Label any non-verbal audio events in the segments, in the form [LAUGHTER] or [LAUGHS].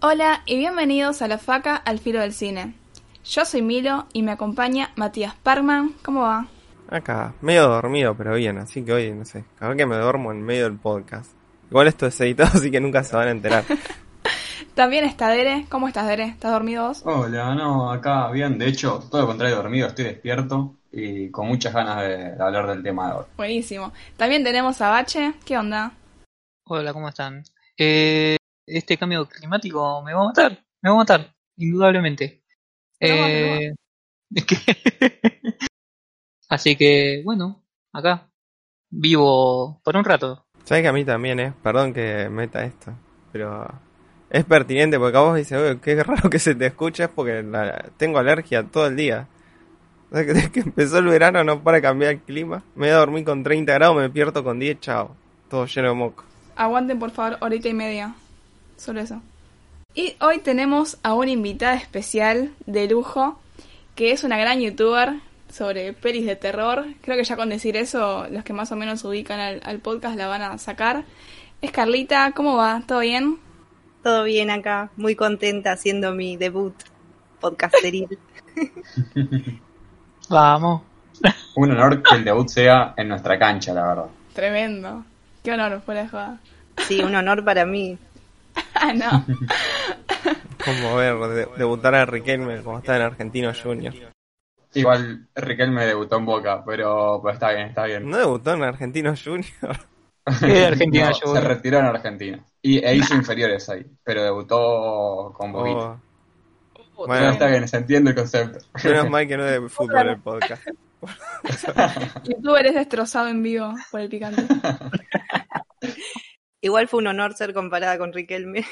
Hola y bienvenidos a La Faca al Filo del Cine. Yo soy Milo y me acompaña Matías Parkman. ¿Cómo va? Acá, medio dormido, pero bien, así que hoy, no sé, vez que me duermo en medio del podcast. Igual esto es editado, [LAUGHS] así que nunca se van a enterar. [LAUGHS] También está Dere. ¿Cómo estás, Dere? ¿Estás dormido vos? Hola, no, acá bien. De hecho, todo lo contrario dormido, estoy despierto y con muchas ganas de, de hablar del tema de hoy. Buenísimo. También tenemos a Bache. ¿Qué onda? Hola, ¿cómo están? Eh, este cambio climático me va a matar, me va a matar, indudablemente. No, no. Eh, [LAUGHS] es que- Así que, bueno, acá, vivo por un rato. Sabes que a mí también, eh, perdón que meta esto, pero es pertinente porque a vos dices, "Uy, qué [LAUGHS] raro que se te escucha, es porque tengo alergia todo el día. Desde que empezó el verano no para cambiar el clima. Me voy a dormir con 30 grados, me despierto con 10, chao. Todo lleno de moco. Aguanten, por favor, horita y media. Solo eso. Y hoy tenemos a una invitada especial de lujo, que es una gran youtuber sobre pelis de terror. Creo que ya con decir eso, los que más o menos ubican al, al podcast la van a sacar. Es Carlita, ¿cómo va? ¿Todo bien? Todo bien acá, muy contenta haciendo mi debut podcasteril. [LAUGHS] Vamos. Un honor que el debut sea en nuestra cancha, la verdad. Tremendo. Qué honor, fuera de joda. Sí, un honor para mí. [LAUGHS] Ah, no. [LAUGHS] Como ver, de- debutar a Riquelme como está en Argentino Junior. Igual Riquelme debutó en Boca, pero, pero está bien, está bien. ¿No debutó en Argentino Junior? ¿Qué de Argentina No, se retiró en Argentina. Y, e hizo inferiores ahí, pero debutó con Boquita. Oh, Bueno, bueno. está bien, se entiende el concepto. menos mal que no es de fútbol el podcast. [LAUGHS] Youtuber es destrozado en vivo por el picante. [LAUGHS] Igual fue un honor ser comparada con Riquelme.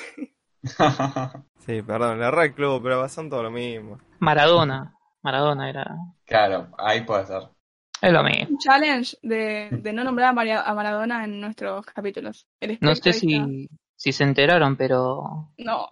[LAUGHS] Sí, perdón, la Red Club, pero son todo lo mismo. Maradona. Maradona era. claro, ahí puede ser. Es lo mismo. Un challenge de, de no nombrar a, Maria- a Maradona en nuestros capítulos. No sé si, si se enteraron, pero. No,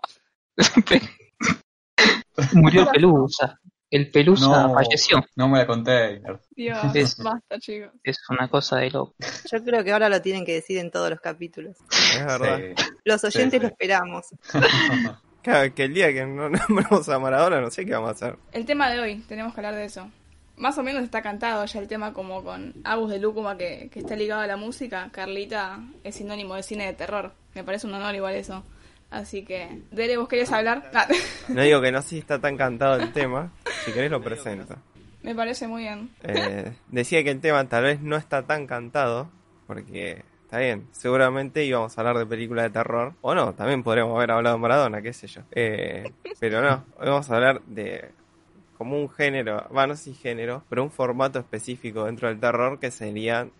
[LAUGHS] Murió el Pelusa. El Pelusa No, falleció. no me la conté. Dios, Es- basta, chicos. Es una cosa de loco. Yo creo que ahora lo tienen que decir en todos los capítulos. [LAUGHS] Es verdad. Sí. Los oyentes sí. lo esperamos. [LAUGHS] Claro, que el día que no [LAUGHS] nombramos a Maradona, no sé qué vamos a hacer. El tema de hoy, tenemos que hablar de eso. Más o menos está cantado ya el tema como con Agus de Lúcuma que, que está ligado a la música. Carlita es sinónimo de cine de terror. Me parece un honor igual eso. Así que, Dere, ¿vos querés hablar? Ah, No digo que no sí está tan cantado el tema. Si querés lo presento. me parece muy bien. Eh, decía que el tema tal vez no está tan cantado, porque bien, seguramente íbamos a hablar de películas de terror, o no, también podríamos haber hablado de Maradona, qué sé yo. Eh, pero no, vamos a hablar de como un género, bueno, no sé género, pero un formato específico dentro del terror que serían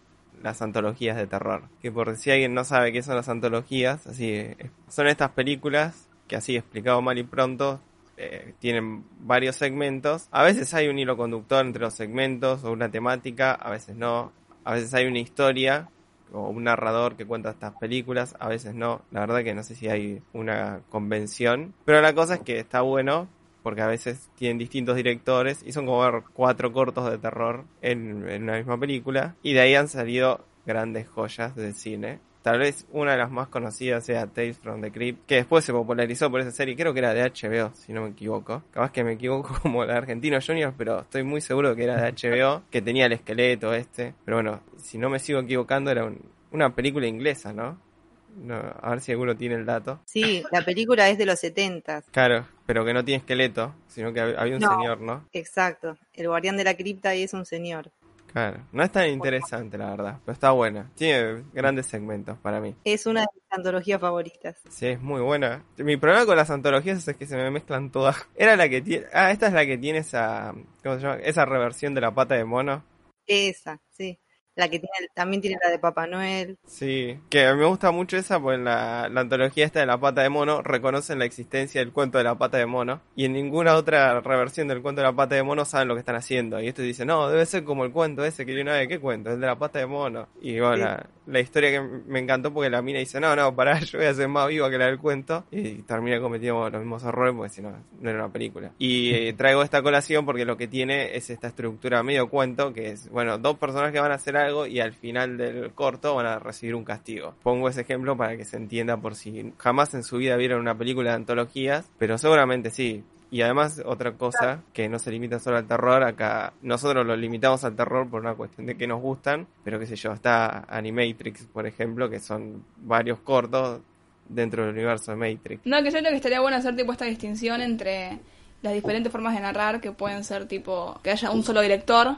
las antologías de terror. Que por si alguien no sabe qué son las antologías, así eh, son estas películas que así explicado mal y pronto eh, tienen varios segmentos. A veces hay un hilo conductor entre los segmentos o una temática, a veces no. A veces hay una historia o un narrador que cuenta estas películas, a veces no. La verdad que no sé si hay una convención. Pero la cosa es que está bueno porque a veces tienen distintos directores y son como ver cuatro cortos de terror en, en una misma película. Y de ahí han salido grandes joyas del cine. Tal vez una de las más conocidas sea Tales from the Crypt, que después se popularizó por esa serie, creo que era de HBO, si no me equivoco. Capaz que me equivoco [LAUGHS] como la de Argentino Junior, pero estoy muy seguro que era de HBO, que tenía el esqueleto este. Pero bueno, si no me sigo equivocando, era un- una película inglesa, ¿no? No, a ver si alguno tiene el dato. Sí, la película es de los 70. Claro, pero que no tiene esqueleto, sino que hab- había un No. señor, ¿no? Exacto. El guardián de la cripta y es un señor. Claro, no es tan interesante la verdad, pero está buena. Tiene grandes segmentos para mí. Es una de mis antologías favoritas. Sí, es muy buena. Mi problema con las antologías es que se me mezclan todas. [LAUGHS] Era la que tiene... Ah, esta es la que tiene esa... ¿Cómo se llama? Esa reversión de la pata de mono. Esa, sí. La que tiene, también tiene la de Papá Noel. Sí, que me gusta mucho esa, pues en la, la antología esta de la pata de mono reconocen la existencia del cuento de la pata de mono y en ninguna otra reversión del cuento de la pata de mono saben lo que están haciendo. Y esto dice, no, debe ser como el cuento ese que yo una vez, ¿qué cuento? El de la pata de mono. Y bueno, Sí. la, la historia que me encantó porque la mina dice, no, no, pará, [LAUGHS] yo voy a ser más viva que la del cuento. Y termina cometiendo los mismos errores porque si no, no era una película. Y eh, traigo esta colación porque lo que tiene es esta estructura medio cuento que es, bueno, dos personas que van a hacer algo y al final del corto van a recibir un castigo. Pongo ese ejemplo para que se entienda por si jamás en su vida vieron una película de antologías, pero seguramente sí. Y además, otra cosa que no se limita solo al terror, acá nosotros lo limitamos al terror por una cuestión de que nos gustan, pero qué sé yo, está Animatrix, por ejemplo, que son varios cortos dentro del universo de Matrix. No, que yo creo que estaría bueno hacer tipo esta distinción entre las diferentes formas de narrar que pueden ser tipo que haya un solo director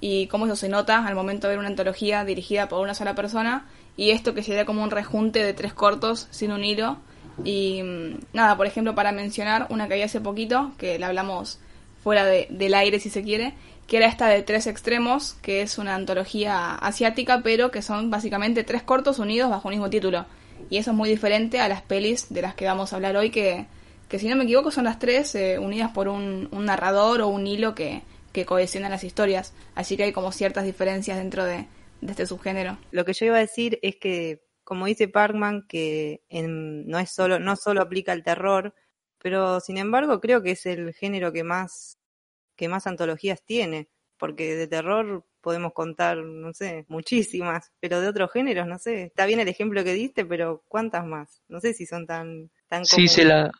y cómo eso se nota al momento de ver una antología dirigida por una sola persona y esto que sería como un rejunte de tres cortos sin un hilo y mm, nada, por ejemplo, para mencionar una que había hace poquito, que la hablamos fuera de- del aire si se quiere, que era esta de Tres Extremos, que es una antología asiática, pero que son básicamente tres cortos unidos bajo un mismo título. Y eso es muy diferente a las pelis de las que vamos a hablar hoy, que, que si no me equivoco son las tres eh, unidas por un, un narrador o un hilo que, que cohesiona las historias. Así que hay como ciertas diferencias dentro de, de este subgénero. Lo que yo iba a decir es que, como dice Parkman, que en- no es solo, no solo aplica al terror, pero sin embargo creo que es el género que más, que más antologías tiene, porque de terror podemos contar, no sé, muchísimas, pero de otros géneros, no sé. Está bien el ejemplo que diste, pero ¿cuántas más? No sé si son tan, tan Sí, comunes. se la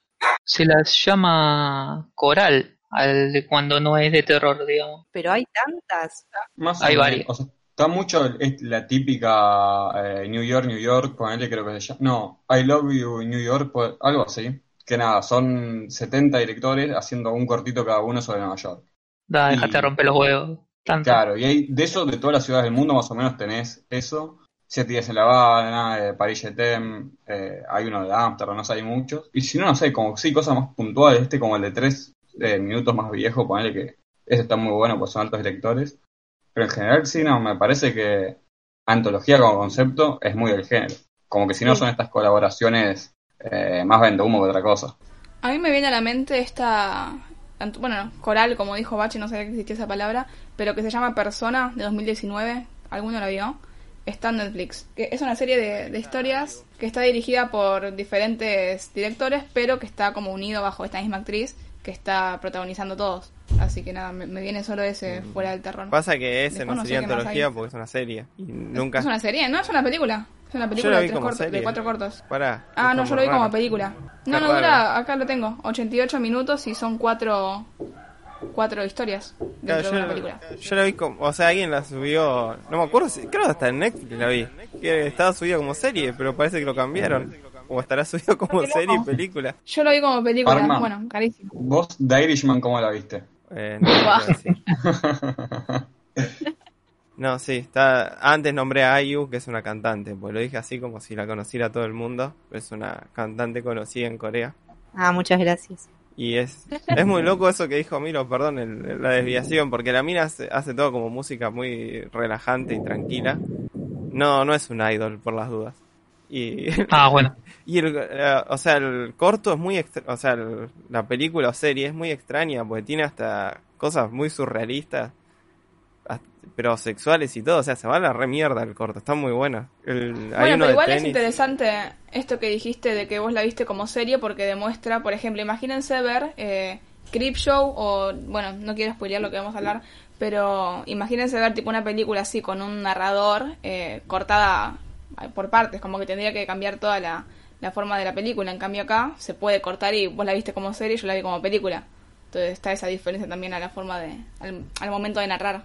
se las llama coral al de cuando no es de terror, digamos. Pero hay tantas. Más Hay varias. o sea, está mucho es la típica eh, New York, New York, ponele creo que se llama. No, I Love You New York, pues, algo así. Que nada, son 70 directores haciendo un cortito cada uno sobre Nueva York. Da, Y- dejate romper los huevos. Tanto. Claro, y hay, de eso, de todas las ciudades del mundo, más o menos tenés eso. Siete días en La Habana, eh, París Jetem, eh, hay uno de Amsterdam, no sé, hay muchos. Y si no, no sé, como sí, cosas más puntuales, este como el de tres eh, minutos más viejo, ponele que ese está muy bueno, pues son altos directores. Pero en general, sí, no, me parece que antología como concepto es muy del género. Como que si no son estas colaboraciones eh, más vende humo que otra cosa. A mí me viene a la mente esta, bueno, coral, como dijo Bachi, no sabía que existía esa palabra, pero que se llama Persona de 2019. ¿Alguno la vio? Está en Netflix. Que es una serie de, de historias que está dirigida por diferentes directores, pero que está como unido bajo esta misma actriz que está protagonizando todos. Así que nada, me, me viene solo ese fuera del terror. Pasa que ese Después no no sé sería antología porque es una serie. Y nunca. Es una serie, no es una película. Es una película la de, vi tres como cortos- serie. de cuatro cortos. Pará. Ah, no, yo lo vi como película. No, no, dura, acá lo tengo, 88 minutos y son cuatro, cuatro historias dentro Claro, de una película. yo la vi como, o sea, alguien la subió, no me acuerdo, si, creo que hasta en Netflix la vi, que estaba subido como serie, pero parece que lo cambiaron, o estará [LAUGHS] subido como serie y película. Yo lo vi como película, Parma. bueno, carísimo. ¿Vos, The Irishman, cómo la viste? Eh, no. No, [LAUGHS] sí, está, antes nombré a IU, que es una cantante, pues lo dije así como si la conociera todo el mundo, es una cantante conocida en Corea. Ah, muchas gracias. Y es, es muy loco eso que dijo Milo, perdón, el- la desviación, porque la mina hace, hace todo como música muy relajante y tranquila. No, no es un idol, por las dudas. Y, Ah, bueno. [LAUGHS] y el, eh, o sea, el corto es muy, extra- o sea, el- la película o serie es muy extraña, porque tiene hasta cosas muy surrealistas, hasta- pero sexuales y todo, o sea, se va a la re mierda el corto, está muy bueno. El, hay Bueno, uno pero igual es interesante esto que dijiste de que vos la viste como serie porque demuestra, por ejemplo, imagínense ver eh, Creepshow o, bueno, no quiero spoilear lo que vamos a hablar, pero imagínense ver tipo una película así con un narrador eh, cortada por partes, como que tendría que cambiar toda la, la forma de la película. En cambio acá se puede cortar y vos la viste como serie y yo la vi como película. Entonces está esa diferencia también a la forma de, al, momento de narrar.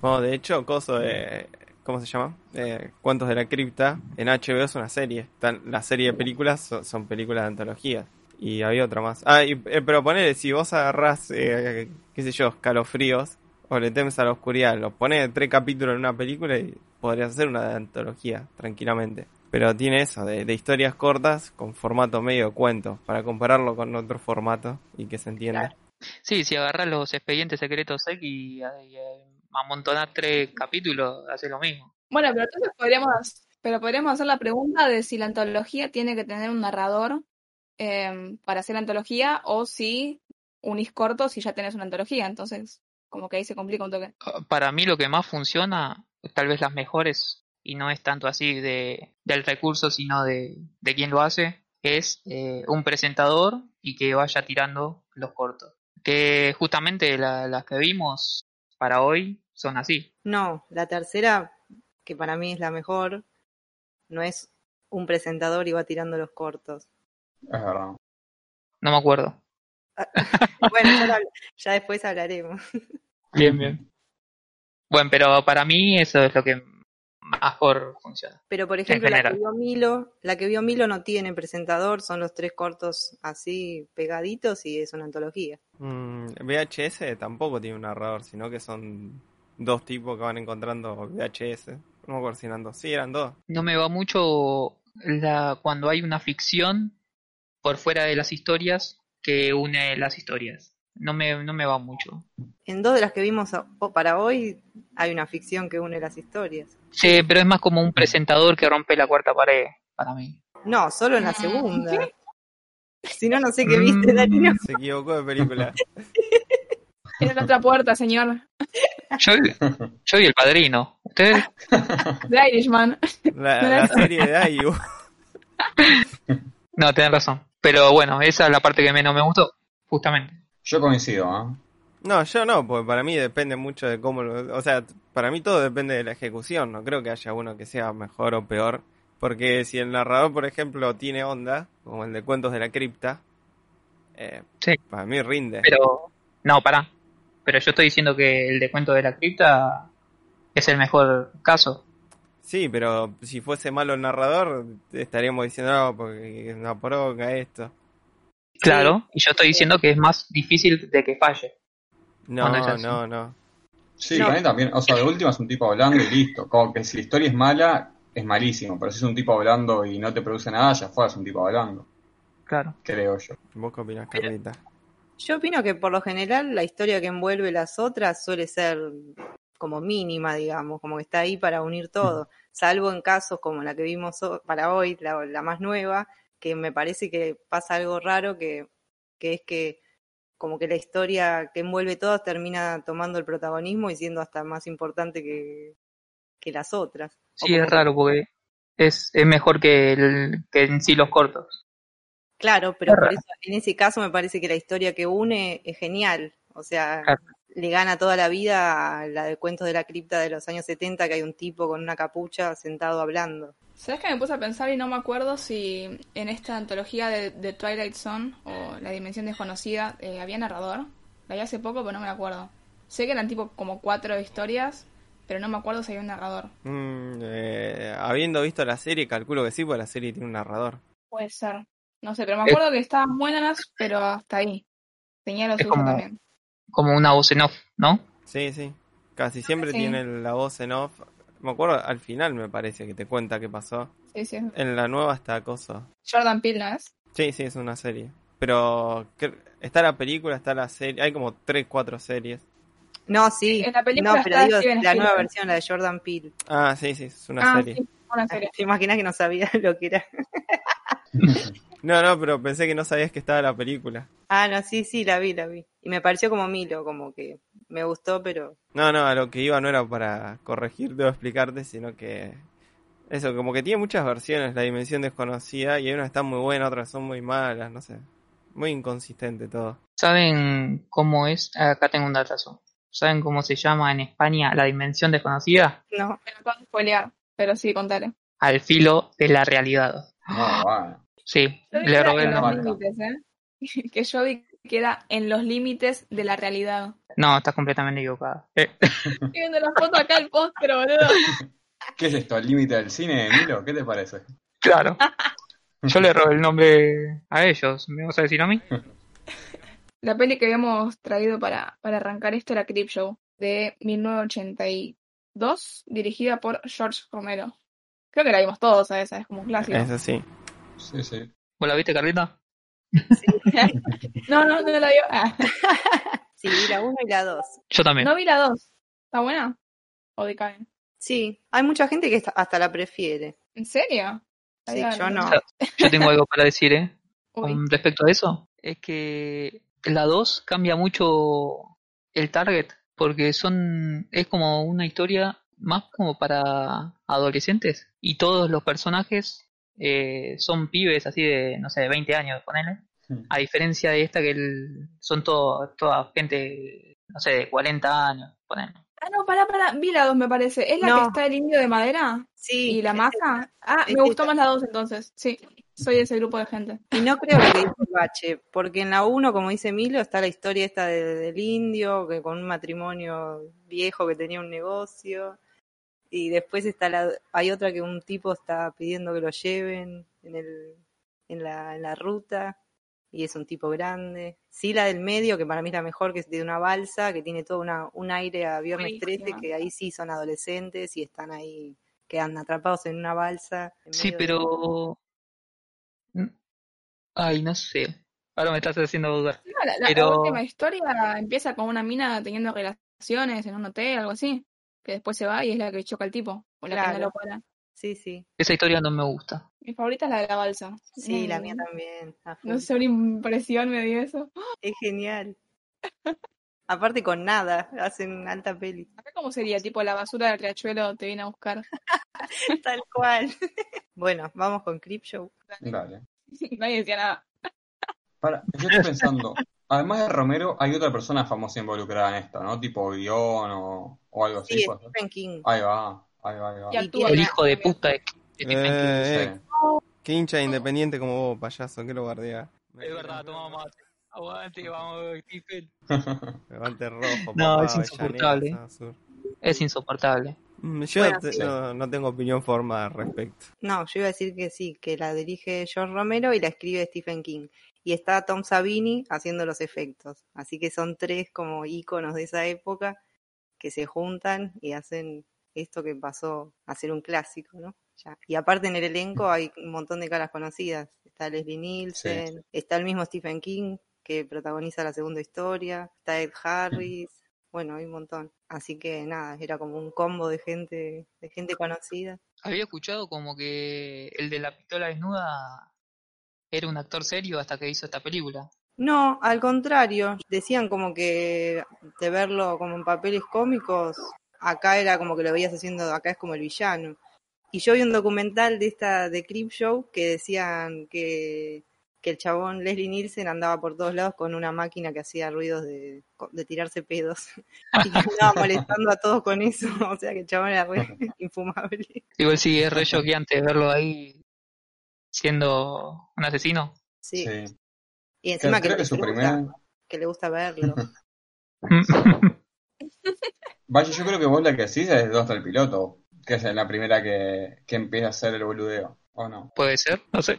Bueno, de hecho, coso de, ¿cómo se llama? Eh, Cuentos de la cripta en HBO es una serie. Están, la serie de películas son, son películas de antología. Y había otra más. Ah, y, eh, pero ponele, si vos agarrás, eh, qué sé yo, escalofríos, o le temes a la oscuridad, los pones tres capítulos en una película y podrías hacer una de antología, tranquilamente. Pero tiene eso, de, de historias cortas con formato medio cuento, para compararlo con otro formato y que se entienda. Sí, si agarras los expedientes secretos X y, y, eh, amontonás tres capítulos, hace lo mismo. Bueno, pero entonces podríamos, pero podríamos hacer la pregunta de si la antología tiene que tener un narrador eh, para hacer la antología o si unís cortos y ya tenés una antología. Entonces, como que ahí se complica un toque. Para mí lo que más funciona, tal vez las mejores, y no es tanto así de, del recurso, sino de, de quién lo hace, es eh, un presentador y que vaya tirando los cortos. Que justamente la- las que vimos para hoy son así. No, la tercera, que para mí es la mejor, no es un presentador y va tirando los cortos. Es verdad. No me acuerdo. [LAUGHS] Bueno, ya, después hablaremos. Bien, bien. Bueno, pero para mí eso es lo que mejor funciona. Pero por ejemplo, la que vio Milo, la que vio Milo no tiene presentador, son los tres cortos así pegaditos y es una antología. Mm, VHS tampoco tiene un narrador, sino que son dos tipos que van encontrando VHS. No me acuerdo si eran dos. Sí, eran dos. No me va mucho la, cuando hay una ficción por fuera de las historias que une las historias. No me, no me va mucho. En dos de las que vimos para hoy hay una ficción que une las historias. Sí, pero es más como un presentador que rompe la cuarta pared para mí. No, solo en la segunda. Si no, no sé qué viste, Mm. Darío. Se equivocó de película. [LAUGHS] Tiene la otra puerta, señor. Yo, yo y el padrino. ¿Ustedes? [LAUGHS] The Irishman. La, la serie de Ayu. No, tienen razón. Pero bueno, esa es la parte que menos me gustó, justamente. Yo coincido, ¿ah? No, yo no, porque para mí depende mucho de cómo lo... O sea, para mí todo depende de la ejecución. No creo que haya uno que sea mejor o peor. Porque si el narrador, por ejemplo, tiene onda, como el de Cuentos de la Cripta, eh, Sí. para mí rinde. Pero, no, pará. Pero yo estoy diciendo que el de cuento de la cripta es el mejor caso. Sí, pero si fuese malo el narrador, estaríamos diciendo, no, porque es una poronga esto. Claro, y yo estoy diciendo que es más difícil de que falle. No, no, no. Sí, No. también. O sea, de última es un tipo hablando y listo. Como que si la historia es mala, es malísimo. Pero si es un tipo hablando y no te produce nada, ya fue, es un tipo hablando. Claro. Creo yo. ¿Vos qué opinás, Carlita? Yo opino que por lo general la historia que envuelve las otras suele ser como mínima, digamos, como que está ahí para unir todo, salvo en casos como la que vimos para hoy, la, la más nueva, que me parece que pasa algo raro, que, que es que como que la historia que envuelve todas termina tomando el protagonismo y siendo hasta más importante que, que las otras. Sí, es raro porque es, es mejor que, el, que en sí los cortos. Claro, pero Es por eso en ese caso me parece que la historia que une es genial. O sea, Claro. Le gana toda la vida a la de Cuentos de la Cripta de los años 70, que hay un tipo con una capucha sentado hablando. ¿Sabes que me puse a pensar y no me acuerdo si en esta antología de, de Twilight Zone o La Dimensión Desconocida eh, había narrador? La vi hace poco, pero no me acuerdo. Sé que eran tipo como cuatro historias, pero no me acuerdo si había un narrador. Mm, eh, habiendo visto la serie, calculo que sí, porque la serie tiene un narrador. Puede ser. No sé, pero me acuerdo que estaban buenas, pero hasta ahí. Tenía lo suyo como- también. Como una voz en off, ¿no? Sí, sí. Casi siempre Sí. tiene la voz en off. Me acuerdo, al final me parece que te cuenta qué pasó. Sí, sí. En la nueva está cosa. Jordan Peele, ¿no es? Sí, sí, es una serie. Pero cre- está la película, está la serie. Hay como tres, cuatro series. No, sí. En la película no, pero está digo Steven la nueva versión, la de Jordan Peele. Ah, sí, sí, es una ah, serie. sí, una serie. [LAUGHS] ¿Te imaginas que no sabía [LAUGHS] lo que era? [LAUGHS] No, no, pero pensé que no sabías que estaba la película. Ah, no, sí, sí, la vi, la vi. Y me pareció como Milo, como que me gustó, pero No, no, a lo que iba no era para corregirte o explicarte, sino que eso, como que tiene muchas versiones, la dimensión desconocida, y hay unas que están muy buenas, otras son muy malas, no sé. Muy inconsistente todo. ¿Saben cómo es? Acá tengo un datazo. ¿Saben cómo se llama en España la dimensión desconocida? no. Me lo acabo de spoilear, pero sí, contale. Al filo de la realidad. No, bueno. Sí, le robé el los nombre. límites, ¿eh? [LAUGHS] Que yo vi que era en los límites de la realidad. No, estás completamente equivocada. Eh, Estoy viendo la foto acá, el póster, boludo. [LAUGHS] ¿Qué es esto? ¿El límite del cine, Milo? ¿Qué te parece? claro. [LAUGHS] Yo le robé el nombre a ellos. ¿Me vas a decir a mí? La peli que habíamos traído para, para arrancar esto era Creepshow, de 1982, dirigida por George Romero. Creo que la vimos todos a esa, es como un clásico. Es así. Sí, sí. ¿Vos la viste, Carlita? [LAUGHS] No, no, no la vio. Ah, [LAUGHS] Sí, vi la 1 y la 2. Yo también. no vi la 2. ¿Está buena? ¿O decaen? Sí, hay mucha gente que hasta- la prefiere. ¿En serio? Sí, yo no. Yo tengo algo para decir, ¿eh? [LAUGHS] Uy. Con respecto a eso. Es que la 2 cambia mucho el target, porque son es como una historia más como para adolescentes y todos los personajes eh, son pibes así de, no sé, de 20 años, ponele. Hmm. A diferencia de esta que el- son todo, toda gente, no sé, de 40 años, ponele. Ah, no, pará, pará. Vi la 2, me parece. ¿Es la No. que está el indio de madera? Sí, ¿Y la es maja? Ah, me gustó más la 2 entonces. Sí, soy de ese grupo de gente. Y no creo que dice Bache, porque en la 1, como dice Milo, está la historia esta de- del indio, que con un matrimonio viejo que tenía un negocio, y después está la, hay otra que un tipo está pidiendo que lo lleven en, el, en, la, en la ruta, y es un tipo grande. Sí, la del medio, que para mí es la mejor, que es de una balsa, que tiene todo una, un aire a Viernes Buenísima. 13, que ahí sí son adolescentes y están ahí, quedan atrapados en una balsa. en Sí, de- pero... Mm, Ay, no sé. Ahora me estás haciendo dudar. No, la, Pero- última historia empieza con una mina teniendo relaciones en un hotel, algo así. Que después se va y es la que choca al tipo. O la que no lo para. Sí, sí. Esa historia no me gusta. Mi favorita es la de la balsa. Sí, la mía también. No sé, una impresión me dio eso. Es genial. [LAUGHS] Aparte con nada, hacen alta peli. Acá cómo sería, tipo la basura del riachuelo te viene a buscar. [LAUGHS] Tal cual. [LAUGHS] Bueno, vamos con Creepshow. Dale. Nadie decía nada. Para, yo estoy pensando, además de Romero, hay otra persona famosa involucrada en esto, ¿no? Tipo guion o, o algo así. Sí, pues. Stephen King. Ahí va, ahí va, ahí va. Y El hijo de puta de Stephen King. Eh, eh, Sí. qué hincha independiente como vos, payaso, que lo guardea. Es verdad, toma mate. Aguante, vamos, Stephen. Levante rojo, No, papá, es insoportable. Es insoportable. Mm, Yo Bueno, te- sí. no, no tengo opinión formada al respecto. No, yo iba a decir que sí, que la dirige George Romero y la escribe Stephen King. Y está Tom Savini haciendo los efectos. Así que son tres como íconos de esa época que se juntan y hacen esto que pasó a ser un clásico, ¿no? Ya. Y aparte en el elenco hay un montón de caras conocidas. Está Leslie Nielsen, está el mismo Stephen King que protagoniza la segunda historia, está Ed Harris, bueno, hay un montón. Así que nada, era como un combo de gente, de gente conocida. Había escuchado como que el de la pistola desnuda era un actor serio hasta que hizo esta película. No, al contrario, decían como que de verlo como en papeles cómicos, acá era como que lo veías haciendo, acá es como el villano. Y yo vi un documental de esta de Creepshow que decían que, que el chabón Leslie Nielsen andaba por todos lados con una máquina que hacía ruidos de, de tirarse pedos [LAUGHS] y que andaba molestando a todos con eso, [LAUGHS] o sea que el chabón era re [LAUGHS] infumable. Igual sí, es re choqueante verlo ahí siendo un asesino. Sí. Sí. Y encima Creo que, que su le primer... gusta, que le gusta verlo. Vaya, yo creo que vos la que decís es dos del piloto, que es la primera que, que empieza a hacer el boludeo, ¿o no? Puede ser, no sé.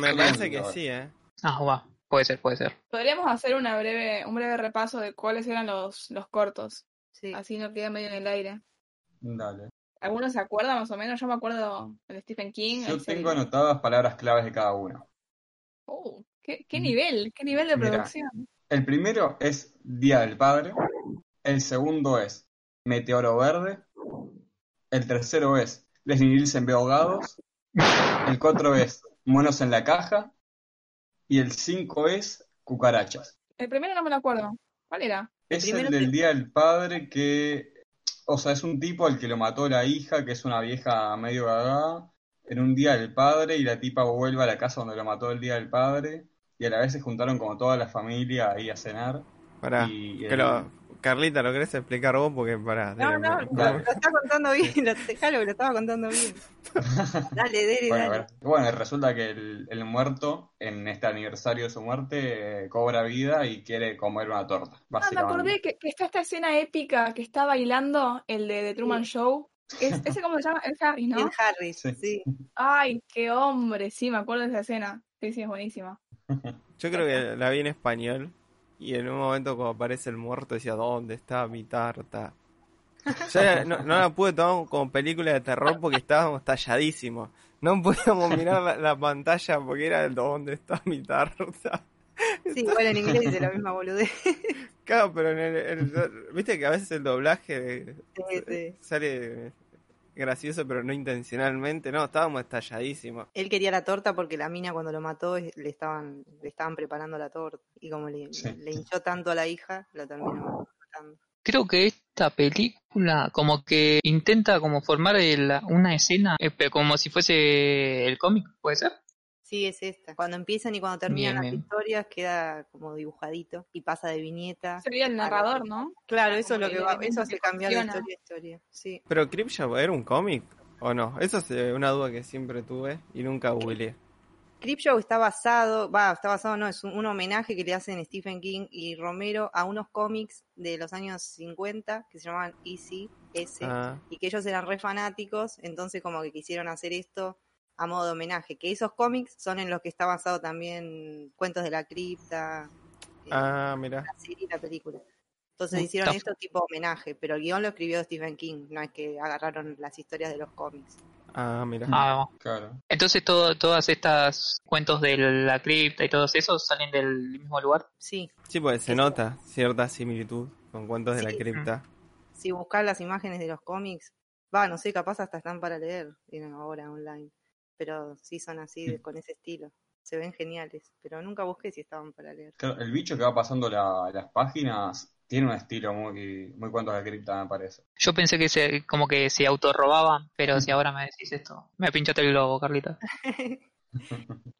Me [LAUGHS] parece que sí, ¿eh? Ah, va, puede ser, puede ser. Podríamos hacer una breve, un breve repaso de cuáles eran los, los cortos. Sí. Así no queda medio en el aire. Dale. ¿Algunos se acuerdan más o menos? Yo me acuerdo de Stephen King. Yo tengo serie- anotadas palabras claves de cada uno. Uh, ¿qué, qué nivel? ¿Qué nivel de Mira. producción? El primero es Día del Padre. El segundo es Meteoro Verde. El tercero es Leslie Nielsen ve ahogados. El cuatro es Monos en la caja. Y el cinco es Cucarachas. El primero no me lo acuerdo. ¿Cuál era? Es el del que- Día del Padre que, o sea, es un tipo al que lo mató la hija, que es una vieja medio gaga, en un Día del Padre y la tipa vuelve a la casa donde lo mató el Día del Padre y a la vez se juntaron como toda la familia ahí a cenar. Pará. Y que el- lo- Carlita, ¿lo querés explicar vos? Porque pará. No, no, lo, lo está contando bien, lo, que lo estaba contando bien. [LAUGHS] Dale, dale, Bueno, dale. bueno, resulta que el, el muerto, en este aniversario de su muerte, eh, cobra vida y quiere comer una torta, Ah, me básicamente. acordé que, que está esta escena épica que está bailando el de The Truman Show. Es, ¿Ese cómo se llama? [LAUGHS] El Harry, ¿no? Ed Harris, Sí. sí. Ay, qué hombre. Sí, me acuerdo de esa escena. Sí, sí, es buenísima. Yo creo que la vi en español. Y en un momento, cuando aparece el muerto, decía: ¿Dónde está mi tarta? Ya no, no la pude tomar como película de terror porque estábamos talladísimos. No podíamos mirar la, la pantalla porque era el ¿Dónde está mi tarta? Sí, igual en inglés dice la misma boludez. Claro, pero en el, el- viste que a veces el doblaje de- Sí, sí. sale gracioso, pero no intencionalmente. No, estábamos estalladísimos. Él quería la torta porque la mina cuando lo mató le estaban, le estaban preparando la torta. Y como le, Sí. le hinchó tanto a la hija, la terminó matando. Creo que esta película como que intenta como formar el- una escena eh, pero como si fuese el cómic, ¿puede ser? Sí, es esta. Cuando empiezan y cuando terminan Bien, las bien. historias queda como dibujadito y pasa de viñeta. Sería el narrador, ¿no? Claro, eso es lo que va, eso hace cambiar de historia a historia. Sí. Pero Creepshow era un cómic o no? Esa es eh, una duda que siempre tuve y nunca googleé. Creepshow está basado, va, está basado, no, es un, un homenaje que le hacen Stephen King y Romero a unos cómics de los años 50 que se llamaban Easy S Ah, y que ellos eran re fanáticos, entonces como que quisieron hacer esto a modo de homenaje, que esos cómics son en los que está basado también Cuentos de la Cripta, eh, ah, mira. la serie y la película. Entonces hicieron esto tipo homenaje, pero el guion lo escribió Stephen King, no es que agarraron las historias de los cómics. Ah, mira. Ah, Claro. entonces todo, todas estas cuentos de la cripta y todos esos salen del mismo lugar. Sí, Sí, pues se nota cierta similitud con cuentos de la cripta. si buscas las imágenes de los cómics, va, no sé, capaz hasta están para leer tienen ahora online, pero sí son así, de- con ese estilo. Se ven geniales, pero nunca busqué si estaban para leer. Claro, el bicho que va pasando la- las páginas tiene un estilo muy, muy cuantos de cripta, me parece. Yo pensé que se, como que se autorrobaban, pero si ahora me decís esto, me pinchaste el globo, Carlita. [LAUGHS]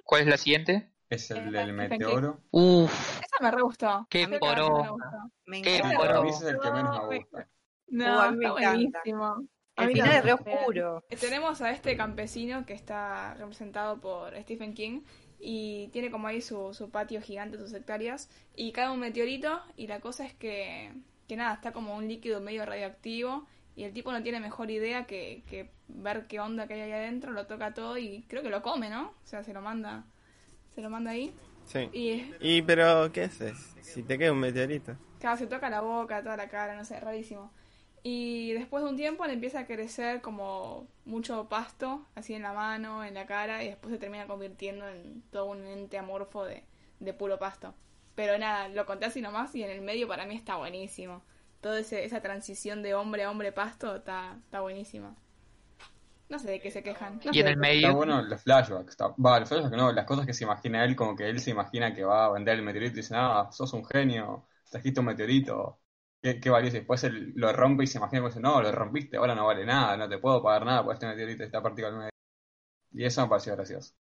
¿Cuál es la siguiente? Es el Eh, del meteoro. Uf, Esa me re gustó. Qué a mí me Qué encanta. mí ese es el que menos me gusta. No, a mí me está encanta. buenísimo. A El mí final es re oscuro. Eh, Tenemos a este campesino que está representado por Stephen King y tiene como ahí su, su patio gigante, sus hectáreas, y cae un meteorito y la cosa es que, que nada, está como un líquido medio radioactivo y el tipo no tiene mejor idea que, que ver qué onda que hay ahí adentro, lo toca todo y creo que lo come, ¿no? O sea, se lo manda, se lo manda ahí Sí. y Y pero, ¿qué haces? Si te queda un meteorito. Claro, se toca la boca, toda la cara, no sé, rarísimo. Y después de un tiempo le empieza a crecer como mucho pasto, así en la mano, en la cara, y después se termina convirtiendo en todo un ente amorfo de, de puro pasto. Pero nada, lo conté así nomás y en el medio para mí está buenísimo. Toda esa transición de hombre a hombre pasto está, está buenísima. No sé de qué se quejan. no y en el medio, Está bueno los flashbacks. Está, va, los flashbacks no, las cosas que se imagina él, como que él se imagina que va a vender el meteorito y dice, ah, sos un genio, trajiste un meteorito, qué, qué valioso. Después lo rompe y se imagina que dice, no, lo rompiste, ahora no vale nada, no te puedo pagar nada por este meteorito está partido al medio. Y eso me pareció gracioso.